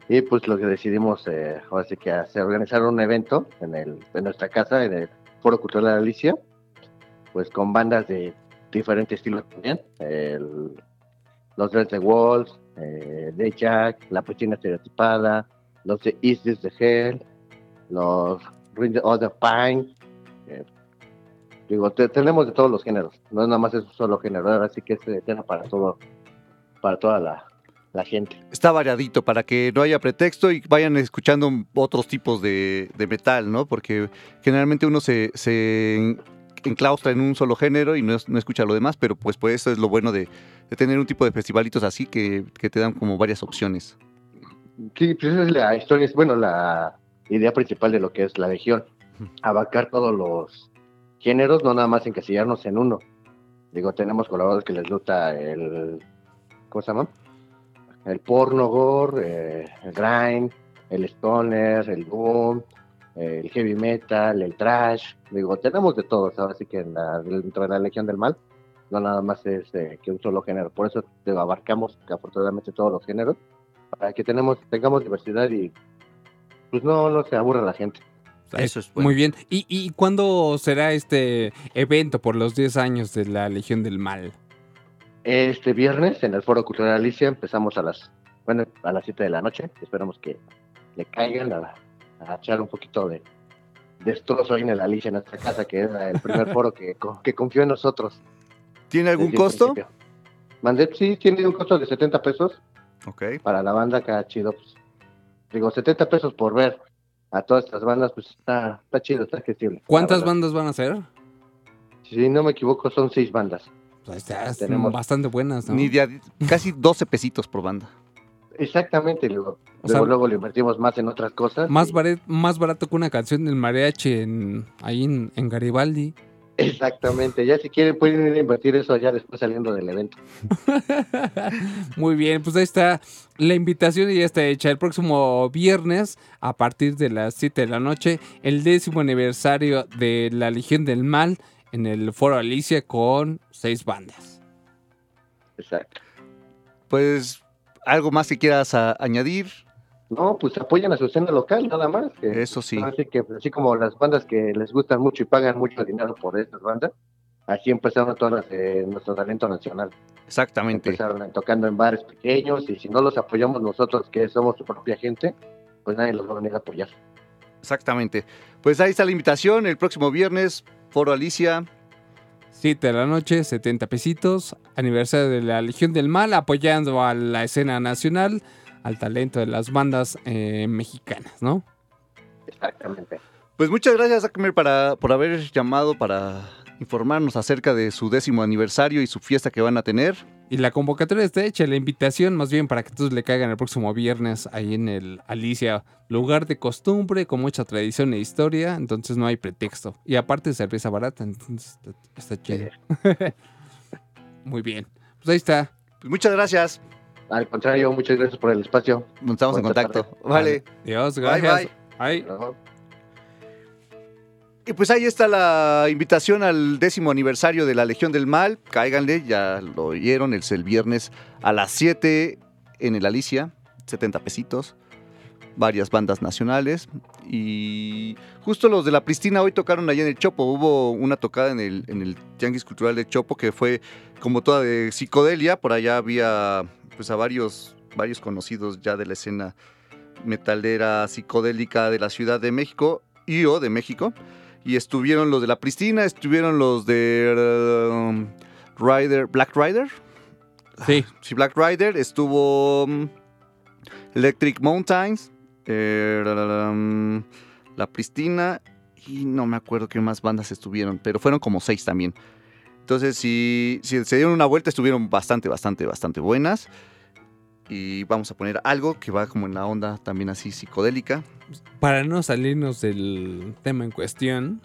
Speaker 9: Y pues lo que decidimos, eh, ahora sí que hacer, organizar un evento en, el, nuestra casa, en el Foro Cultural de Alicia, pues con bandas de diferentes estilos también. los Red the Walls, eh, The Jack, La Puchina Estereotipada, los de East de Hell, los Ring of the Pine, digo, tenemos de todos los géneros, no es nada más es un solo género, así que es tema para todo, para toda la, gente.
Speaker 3: Está variadito para que no haya pretexto y vayan escuchando otros tipos de, metal, ¿no? Porque generalmente uno se, se, enclaustra en un solo género y no, escucha lo demás, pero pues, pues eso es lo bueno de, tener un tipo de festivalitos así que, que, te dan como varias opciones.
Speaker 9: Sí, pues esa es la historia, es bueno, la idea principal de lo que es la legión abarcar todos los géneros, no nada más encasillarnos en uno. Digo, tenemos colaboradores que les gusta el, ¿cómo se llama? El porno gore, eh, el grind, el stoner, el boom, el heavy metal, el trash. Digo, tenemos de todo, ahora sí que en la, dentro de la Legión del Mal, no nada más es eh, que un solo género. Por eso abarcamos afortunadamente todos los géneros, para que tenemos, tengamos diversidad y pues no, no se aburra la gente.
Speaker 2: Eso es Muy bien. ¿Y, ¿Y cuándo será este evento por los 10 años de la Legión del Mal?
Speaker 9: Este viernes en el Foro Cultural Alicia empezamos a las bueno, a las 7 de la noche. Esperamos que le caigan a, echar un poquito de destrozo ahí en el Alicia, en nuestra casa, que es el primer foro que, que confió en nosotros.
Speaker 3: ¿Tiene algún costo?
Speaker 9: Mandé, sí, tiene un costo de 70 pesos.
Speaker 3: Ok.
Speaker 9: Para la banda, acá chido. Pues, digo, 70 pesos por ver a todas estas bandas, pues está, está chido, está accesible.
Speaker 2: ¿Cuántas bandas van a ser?
Speaker 9: Si no me equivoco, son seis bandas.
Speaker 2: Pues Tenemos bastante buenas, ¿no?
Speaker 3: Ni casi 12 pesitos por banda.
Speaker 9: Exactamente, luego, luego, le invertimos más en otras cosas.
Speaker 2: Más, más barato que una canción del mariachi en, ahí en Garibaldi.
Speaker 9: Exactamente, ya si quieren pueden ir a invertir eso ya después saliendo del evento.
Speaker 2: Muy bien, pues ahí está la invitación y ya está hecha. El próximo viernes, a partir de las 7 de la noche, el décimo aniversario de la Legión del Mal en el Foro Alicia con seis bandas.
Speaker 9: Exacto.
Speaker 3: Pues, ¿algo más que quieras añadir?
Speaker 9: No, pues apoyan a su escena local, nada más.
Speaker 3: Eso sí.
Speaker 9: Así que, así como las bandas que les gustan mucho y pagan mucho dinero por estas bandas, así empezaron todas las de nuestro talento nacional.
Speaker 3: Exactamente.
Speaker 9: Empezaron tocando en bares pequeños y si no los apoyamos nosotros, que somos su propia gente, pues nadie los va a venir a apoyar.
Speaker 3: Exactamente. Pues ahí está la invitación, el próximo viernes, Foro Alicia.
Speaker 2: 7 de la noche, 70 pesitos, aniversario de la Legión del Mal, apoyando a la escena nacional al talento de las bandas eh, mexicanas, ¿no?
Speaker 9: Exactamente.
Speaker 3: Pues muchas gracias, Akmer, para, por haber llamado para informarnos acerca de su décimo aniversario y su fiesta que van a tener.
Speaker 2: Y la convocatoria está hecha, la invitación más bien para que todos le caigan el próximo viernes ahí en el Alicia, lugar de costumbre con mucha tradición e historia, entonces no hay pretexto. Y aparte cerveza barata, entonces está, chido. Muy bien, pues ahí está.
Speaker 3: Pues muchas gracias.
Speaker 9: Al contrario, muchas gracias por el espacio.
Speaker 3: Estamos en contacto. Vale.
Speaker 2: Dios, gracias. Bye, bye.
Speaker 3: Y pues ahí está la invitación al décimo aniversario de la Legión del Mal. Cáiganle, ya lo oyeron, es el viernes a las 7 en el Alicia, 70 pesitos. Varias bandas nacionales. Y justo los de la Pristina hoy tocaron allá en el Chopo. Hubo una tocada en el, en el Tianguis Cultural de Chopo que fue como toda de psicodelia. Por allá había pues a varios, varios conocidos ya de la escena metalera psicodélica de la Ciudad de México y o de México y estuvieron los de la Pristina, estuvieron los de um, Rider, Black Rider.
Speaker 2: Sí.
Speaker 3: Ah, sí, Black Rider, estuvo um, Electric Mountains, eh, um, la Pristina y no me acuerdo qué más bandas estuvieron, pero fueron como seis también. Entonces, si, si se dieron una vuelta, estuvieron bastante, bastante, bastante buenas. Y vamos a poner algo que va como en la onda también así psicodélica
Speaker 2: para no salirnos del tema en cuestión.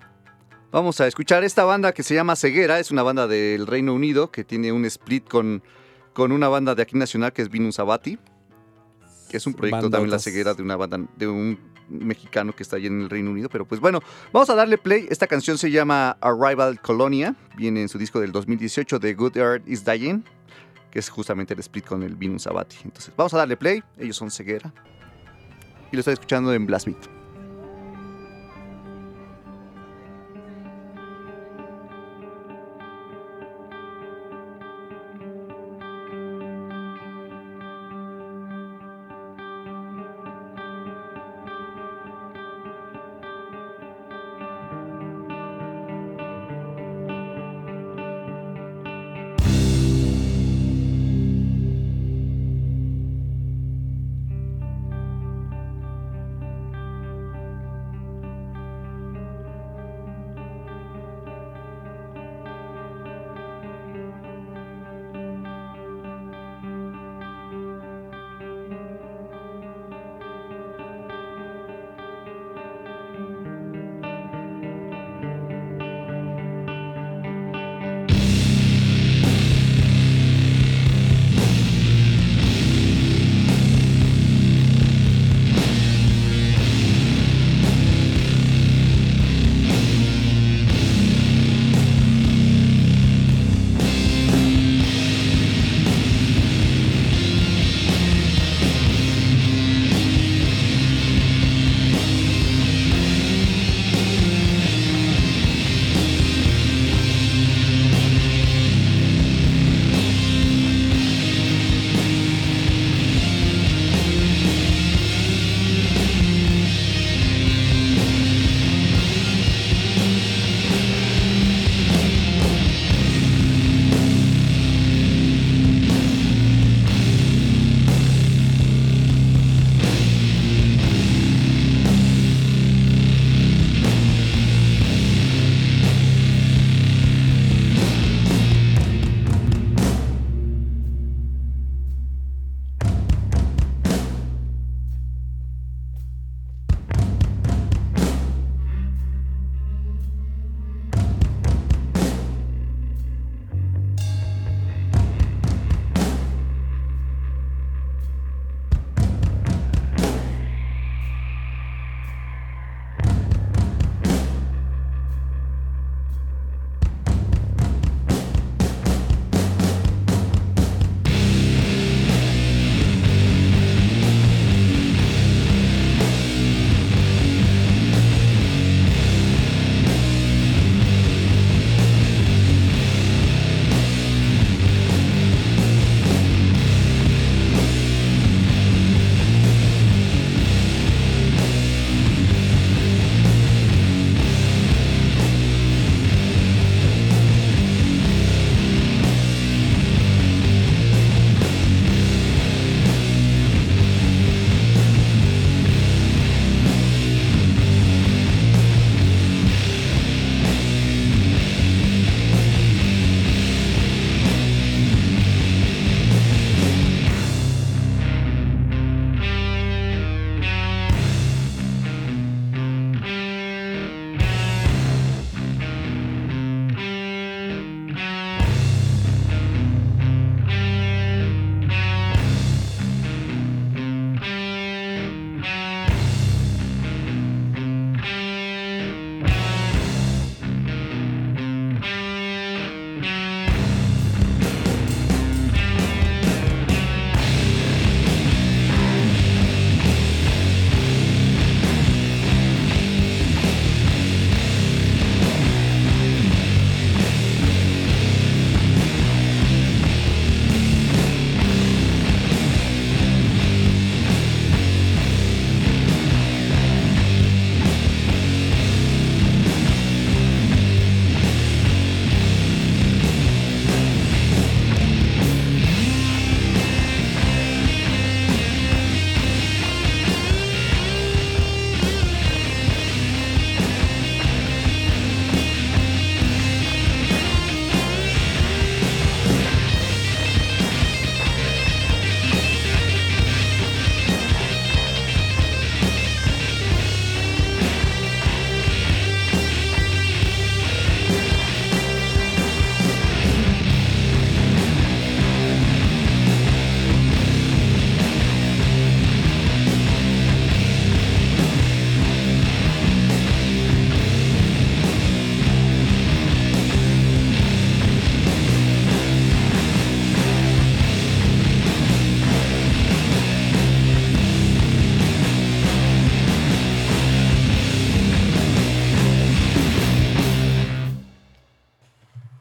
Speaker 3: Vamos a escuchar esta banda que se llama Ceguera, es una banda del Reino Unido que tiene un split con, con una banda de aquí nacional que es Vinus Abati, que es un proyecto también la ceguera de una banda de un mexicano que está allí en el Reino Unido, pero pues bueno, vamos a darle play. Esta canción se llama Arrival Colonia, viene en su disco del 2018 de Good Earth is Dying, que es justamente el split con el Vinus Abati. Entonces, vamos a darle play, ellos son Ceguera y lo estoy escuchando en Blast.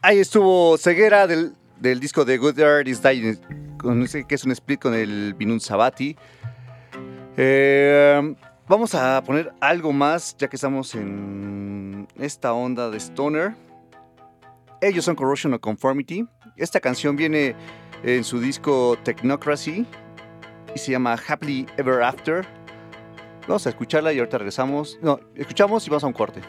Speaker 10: Ahí estuvo Ceguera del, del disco de Good Art is Dying, que es un split con el Binun Sabati. Eh, vamos a poner algo más, ya que estamos en esta onda de Stoner. Ellos son Corrosion of Conformity. Esta canción viene en su disco Technocracy y se llama Happily Ever After. Vamos a escucharla y ahorita regresamos. No, escuchamos y vamos a un corte.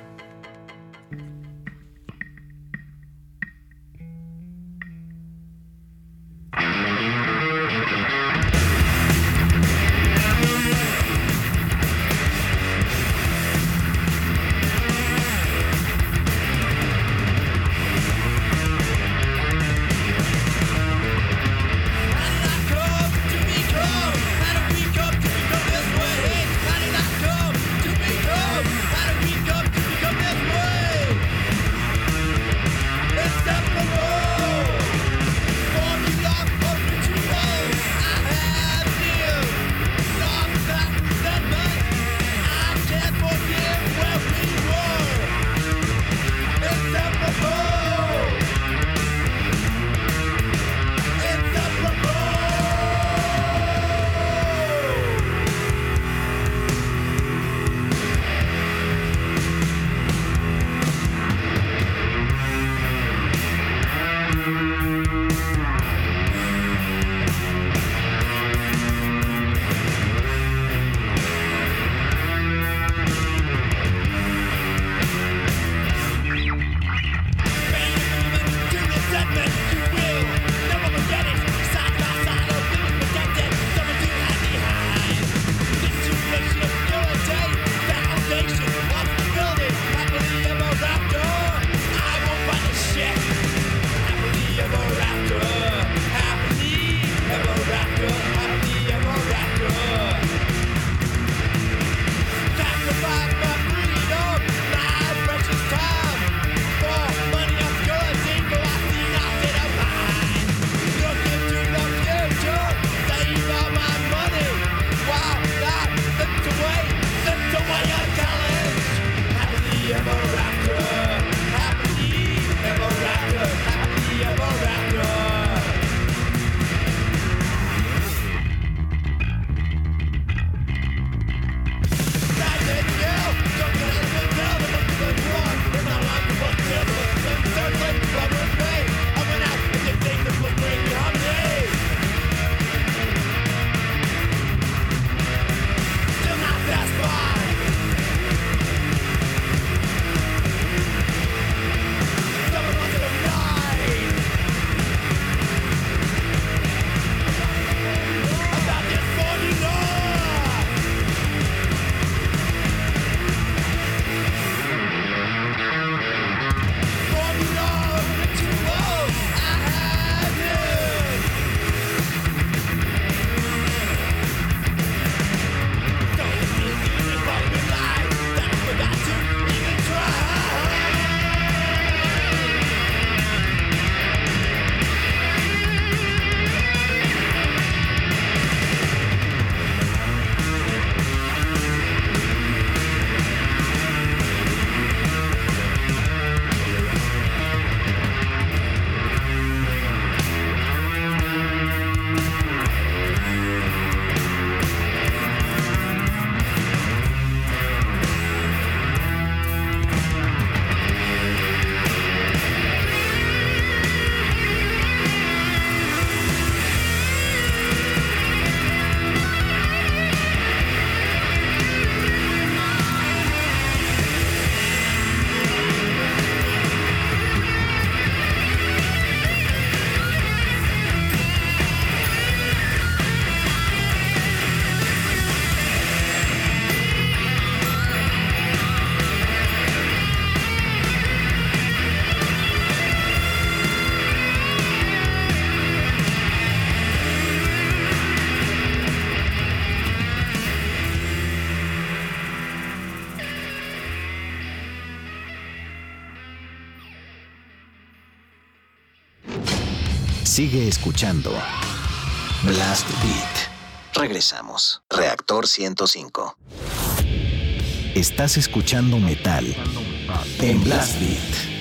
Speaker 1: Sigue escuchando Blast Beat. Regresamos. Reactor 105. Estás escuchando metal en Blast Beat.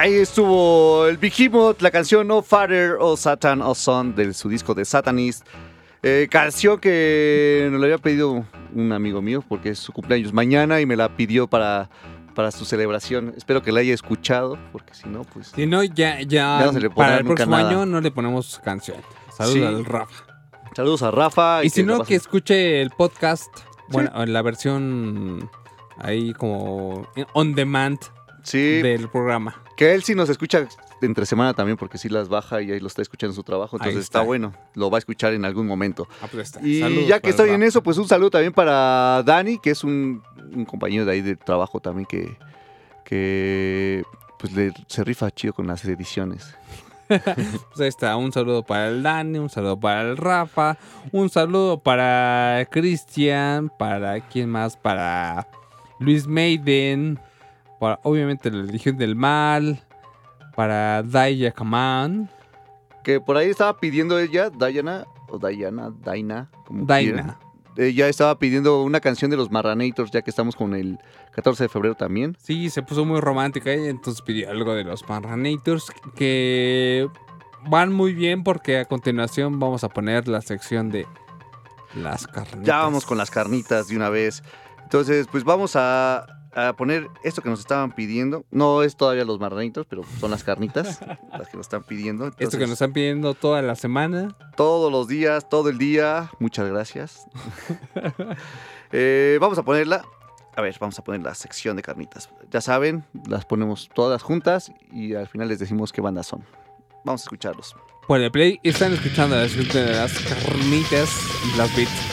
Speaker 3: Ahí estuvo el Behemoth, la canción No Father o Satan o Son de su disco de Satanist. Eh, canción que nos la había pedido un amigo mío porque es su cumpleaños mañana y me la pidió para, para su celebración. Espero que la haya escuchado porque si no, pues.
Speaker 2: Si no, ya, ya, para el próximo año no le ponemos canción. Saludos al Rafa.
Speaker 3: Saludos a Rafa.
Speaker 2: Y, si no, que escuche el podcast. Bueno, en la versión ahí como on demand del programa.
Speaker 3: Que él sí nos escucha entre semana también, porque sí las baja y ahí lo está escuchando en su trabajo. Entonces está. bueno, lo va a escuchar en algún momento.
Speaker 2: Ah, pues
Speaker 3: y ya que estoy en eso, pues un saludo también para Dani, que es un, compañero de ahí de trabajo también que, que pues le, se rifa chido con las ediciones.
Speaker 2: pues ahí está, un saludo para el Dani, un saludo para el Rafa, un saludo para Cristian, para quién más, para Luis Maiden, para obviamente la Legión del Mal, para Daya Kaman.
Speaker 3: Que por ahí estaba pidiendo ella, Diana, o Diana, Daina,
Speaker 2: como Daina.
Speaker 3: Ella estaba pidiendo una canción de los Marranators, ya que estamos con el 14 de febrero también.
Speaker 2: Sí, se puso muy romántica y entonces pidió algo de los Marranators que van muy bien porque a continuación vamos a poner la sección de las carnitas.
Speaker 3: Ya vamos con las carnitas de una vez. Entonces, pues vamos a a poner esto que nos estaban pidiendo. No es todavía los marranitos, pero son las carnitas las que nos están pidiendo.
Speaker 2: esto que nos están pidiendo toda la semana.
Speaker 3: Todos los días, todo el día. Muchas gracias. Eh, vamos a ponerla. A ver, vamos a poner la sección de carnitas. Ya saben, las ponemos todas juntas y al final les decimos qué bandas son. Vamos a escucharlos.
Speaker 2: Bueno, el play están escuchando las, las carnitas las beats.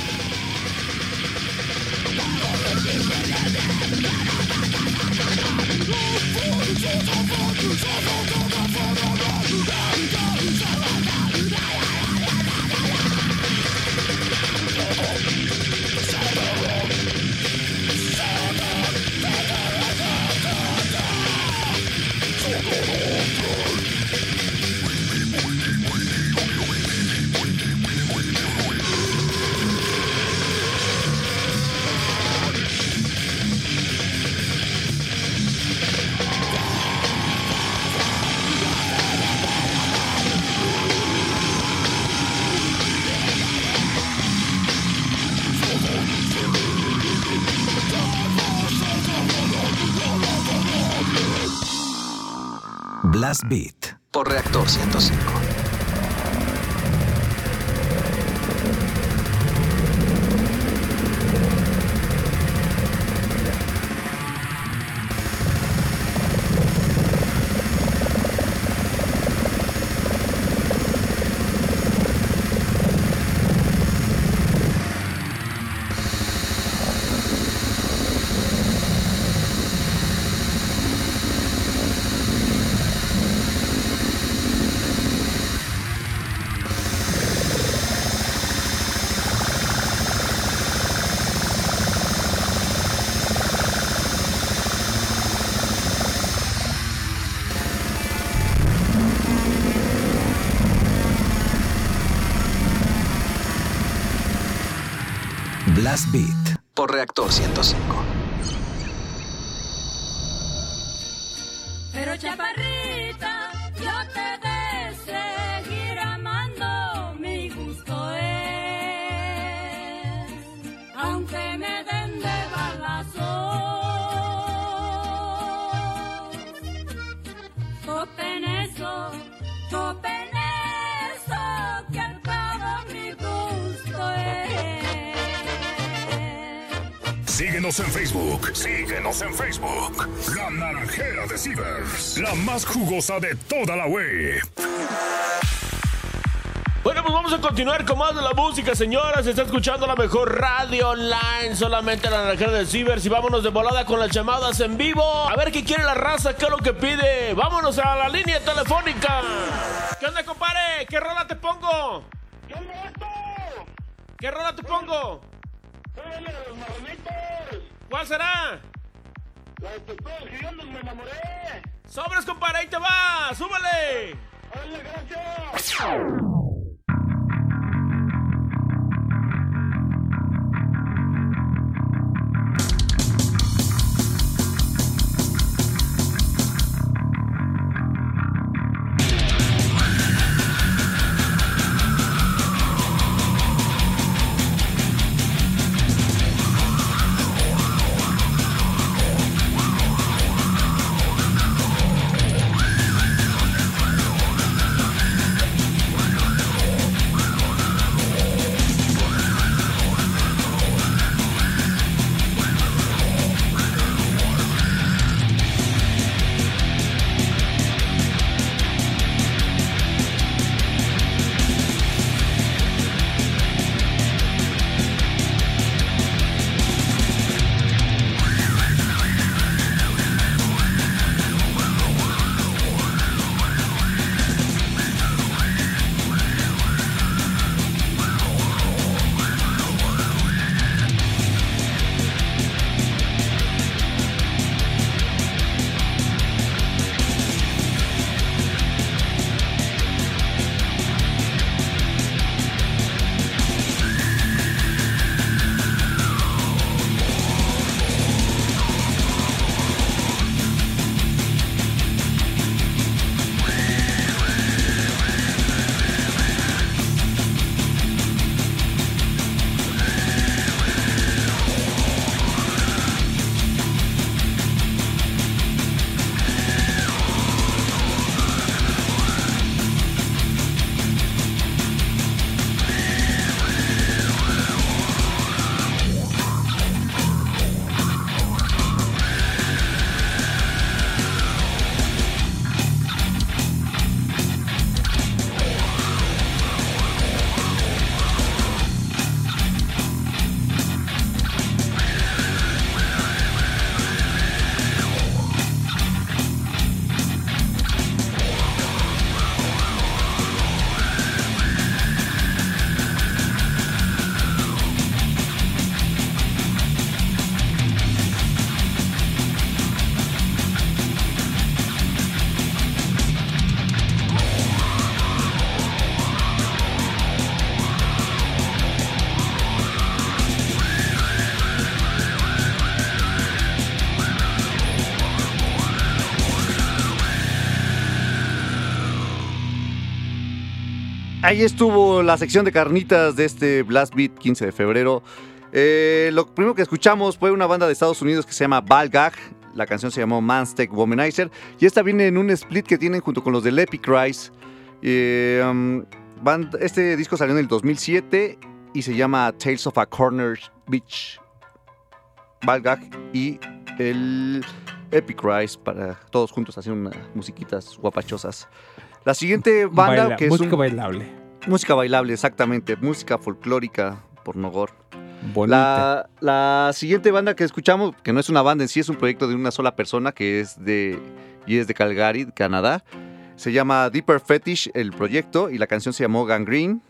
Speaker 1: Beat por Reactor 105.
Speaker 11: Síguenos en Facebook. Síguenos en Facebook. La Naranjera de Cibers. La más jugosa de toda la web.
Speaker 12: Bueno, pues vamos a continuar con más de la música, señoras. Se está escuchando la mejor radio online, solamente la Naranjera de Cibers. Y vámonos de volada con las llamadas en vivo. A ver qué quiere la raza, qué es lo que pide. Vámonos a la línea telefónica. ¿Qué onda, compadre? ¿Qué rola te pongo?
Speaker 13: ¿Qué
Speaker 12: ¿Qué rola te pongo? ¿Cuál será?
Speaker 13: La de te estoy me enamoré.
Speaker 12: Sobres, compadre, ahí te va. Súbale.
Speaker 13: Hola, gracias.
Speaker 3: Ahí estuvo la sección de carnitas de este Blast Beat 15 de febrero. Eh, lo primero que escuchamos fue una banda de Estados Unidos que se llama Balgag. La canción se llamó Manstech Womanizer. Y esta viene en un split que tienen junto con los de Epic Rise. Eh, um, este disco salió en el 2007 y se llama Tales of a Corner Beach. Balgag y el Epic Rise para todos juntos hacer unas musiquitas guapachosas. La siguiente banda que es
Speaker 2: música bailable.
Speaker 3: Música bailable, exactamente. Música folclórica por Nogor. La, la, siguiente banda que escuchamos, que no es una banda en sí, es un proyecto de una sola persona que es de y es de Calgary, Canadá. Se llama Deeper Fetish el proyecto y la canción se llamó Gangrene.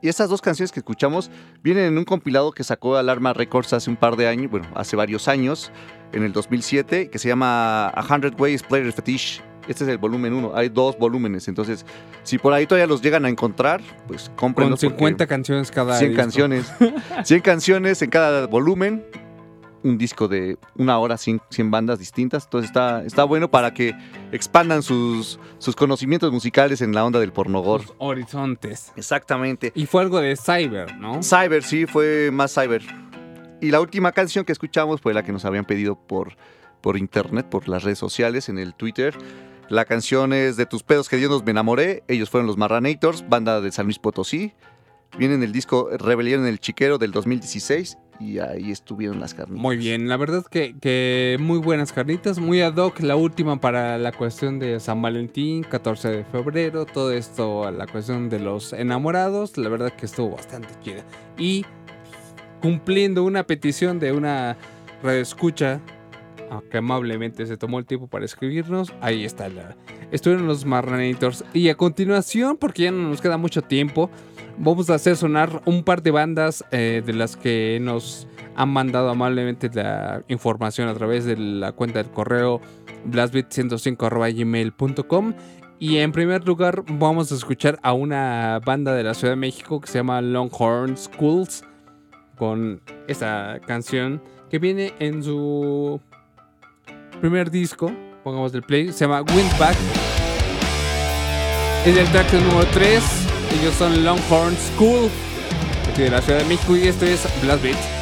Speaker 3: Y estas dos canciones que escuchamos vienen en un compilado que sacó Alarma Records hace un par de años, bueno, hace varios años, en el 2007, que se llama A Hundred Ways Player Fetish. Este es el volumen 1, hay dos volúmenes, entonces si por ahí todavía los llegan a encontrar, pues cómprenlos.
Speaker 2: Con 50 canciones cada
Speaker 3: 100 canciones. 100 canciones en cada volumen un disco de una hora, 100, bandas distintas. Entonces está, está bueno para que expandan sus, sus conocimientos musicales en la onda del pornogor.
Speaker 2: horizontes.
Speaker 3: Exactamente.
Speaker 2: Y fue algo de Cyber, ¿no?
Speaker 3: Cyber, sí, fue más Cyber. Y la última canción que escuchamos fue la que nos habían pedido por, por internet, por las redes sociales, en el Twitter. La canción es De tus pedos que Dios nos me enamoré. Ellos fueron los Marranators, banda de San Luis Potosí. Viene en el disco Rebelión en el Chiquero del 2016 y ahí estuvieron las carnitas.
Speaker 2: Muy bien, la verdad que, muy buenas carnitas, muy ad hoc, la última para la cuestión de San Valentín, 14 de febrero, todo esto, la cuestión de los enamorados, la verdad que estuvo bastante chida. Y cumpliendo una petición de una escucha aunque amablemente se tomó el tiempo para escribirnos, ahí está. Estuvieron los Marranators. Y a continuación, porque ya no nos queda mucho tiempo, vamos a hacer sonar un par de bandas eh, de las que nos han mandado amablemente la información a través de la cuenta del correo blastbit105.gmail.com y en primer lugar vamos a escuchar a una banda de la Ciudad de México que se llama Longhorn Schools con esta canción que viene en su primer disco, pongamos del play, se llama Windback. Es el track número 3 ellos son Longhorn School, de la Ciudad de México, y esto es Blast Beat.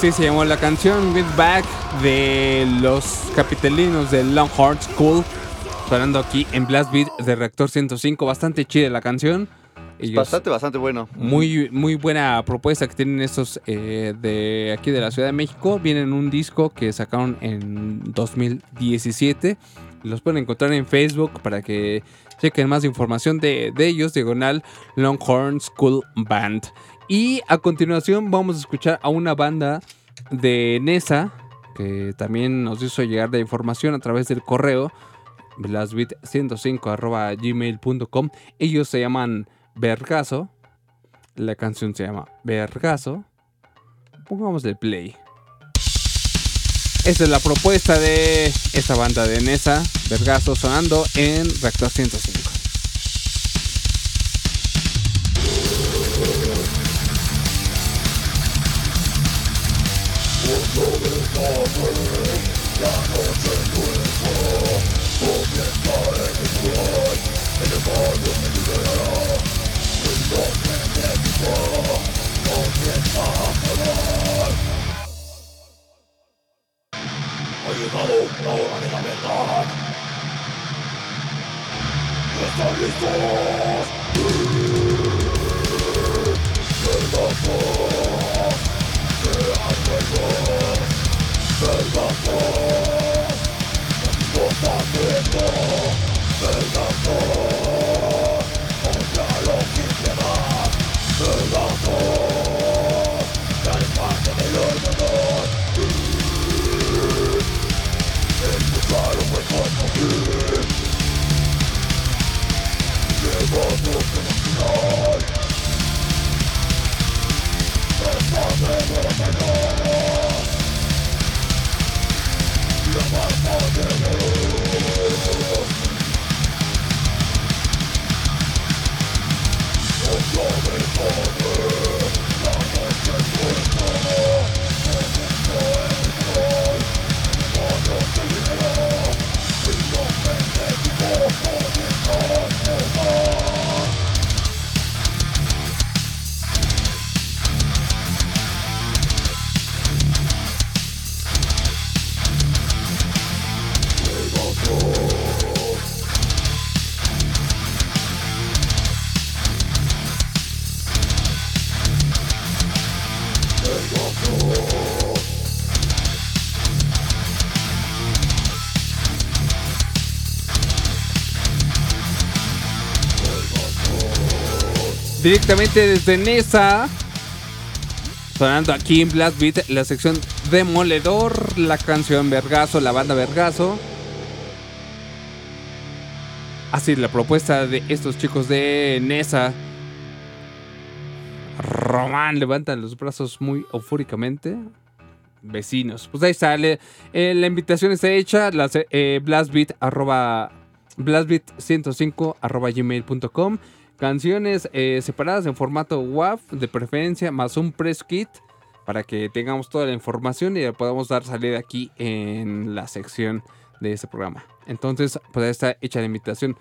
Speaker 2: Así se llamó la canción Get Back de los capitalinos de Longhorn School. Sonando aquí en Blast Beat de Reactor 105. Bastante chida la canción.
Speaker 3: bastante, bastante bueno.
Speaker 2: Muy, muy buena propuesta que tienen estos eh, de aquí de la Ciudad de México. Vienen un disco que sacaron en 2017. Los pueden encontrar en Facebook para que chequen más información de, de ellos. Diagonal Longhorn School Band. Y a continuación vamos a escuchar a una banda de Nesa que también nos hizo llegar de información a través del correo blastbeat105 gmail.com. Ellos se llaman Vergazo. La canción se llama Vergazo. Pongamos el play. Esta es la propuesta de esta banda de Nesa, Vergazo, sonando en Reactor 105. La noche nueva Directamente desde Nesa. Sonando aquí en Blast Beat, la sección Demoledor, la canción Vergazo, la banda Vergazo. Así, la propuesta de estos chicos de Nesa. Román levantan los brazos muy eufóricamente. Vecinos. Pues ahí sale. Eh, la invitación está hecha. La, eh, blastbeat, blastbeat105 gmail.com. Canciones eh, separadas en formato WAV de preferencia, más un press kit para que tengamos toda la información y podamos dar salida aquí en la sección de este programa. Entonces, pues ahí está hecha la invitación.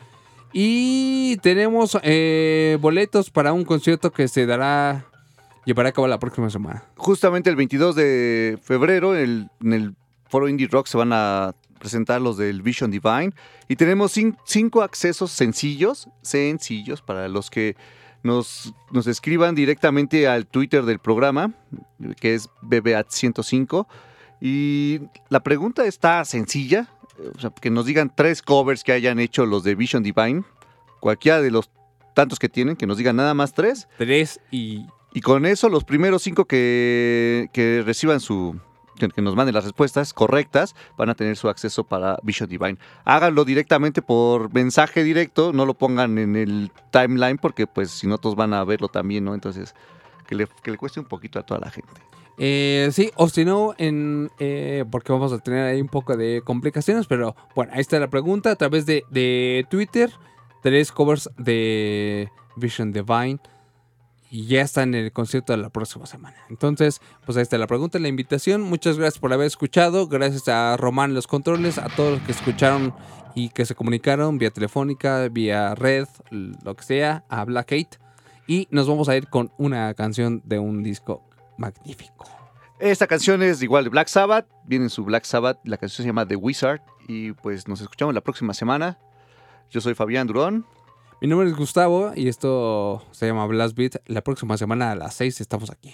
Speaker 2: Y tenemos eh, boletos para un concierto que se dará, llevará a cabo la próxima semana.
Speaker 3: Justamente el 22 de febrero en el Foro Indie Rock se van a presentar los del Vision Divine. Y tenemos cinco accesos sencillos, sencillos, para los que nos, nos escriban directamente al Twitter del programa, que es BBAT105. Y la pregunta está sencilla, o sea, que nos digan tres covers que hayan hecho los de Vision Divine, cualquiera de los tantos que tienen, que nos digan nada más tres.
Speaker 2: Tres y...
Speaker 3: Y con eso los primeros cinco que, que reciban su, que nos manden las respuestas correctas, van a tener su acceso para Vision Divine. Háganlo directamente por mensaje directo, no lo pongan en el timeline porque pues si no todos van a verlo también, ¿no? Entonces, que le, cueste un poquito a toda la gente.
Speaker 2: Eh, sí, o si no, en, eh, porque vamos a tener ahí un poco de complicaciones, pero bueno, ahí está la pregunta a través de, de Twitter. Tres covers de Vision Divine y ya está en el concierto de la próxima semana. Entonces, pues ahí está la pregunta, la invitación. Muchas gracias por haber escuchado. Gracias a Román los controles, a todos los que escucharon y que se comunicaron vía telefónica, vía red, lo que sea, a Black Eight. Y nos vamos a ir con una canción de un disco magnífico.
Speaker 3: Esta canción es igual de Black Sabbath, viene en su Black Sabbath, la canción se llama The Wizard y pues nos escuchamos la próxima semana. Yo soy Fabián Durón.
Speaker 14: Mi nombre es Gustavo y esto se llama Blast Beat. La próxima semana a las 6 estamos aquí.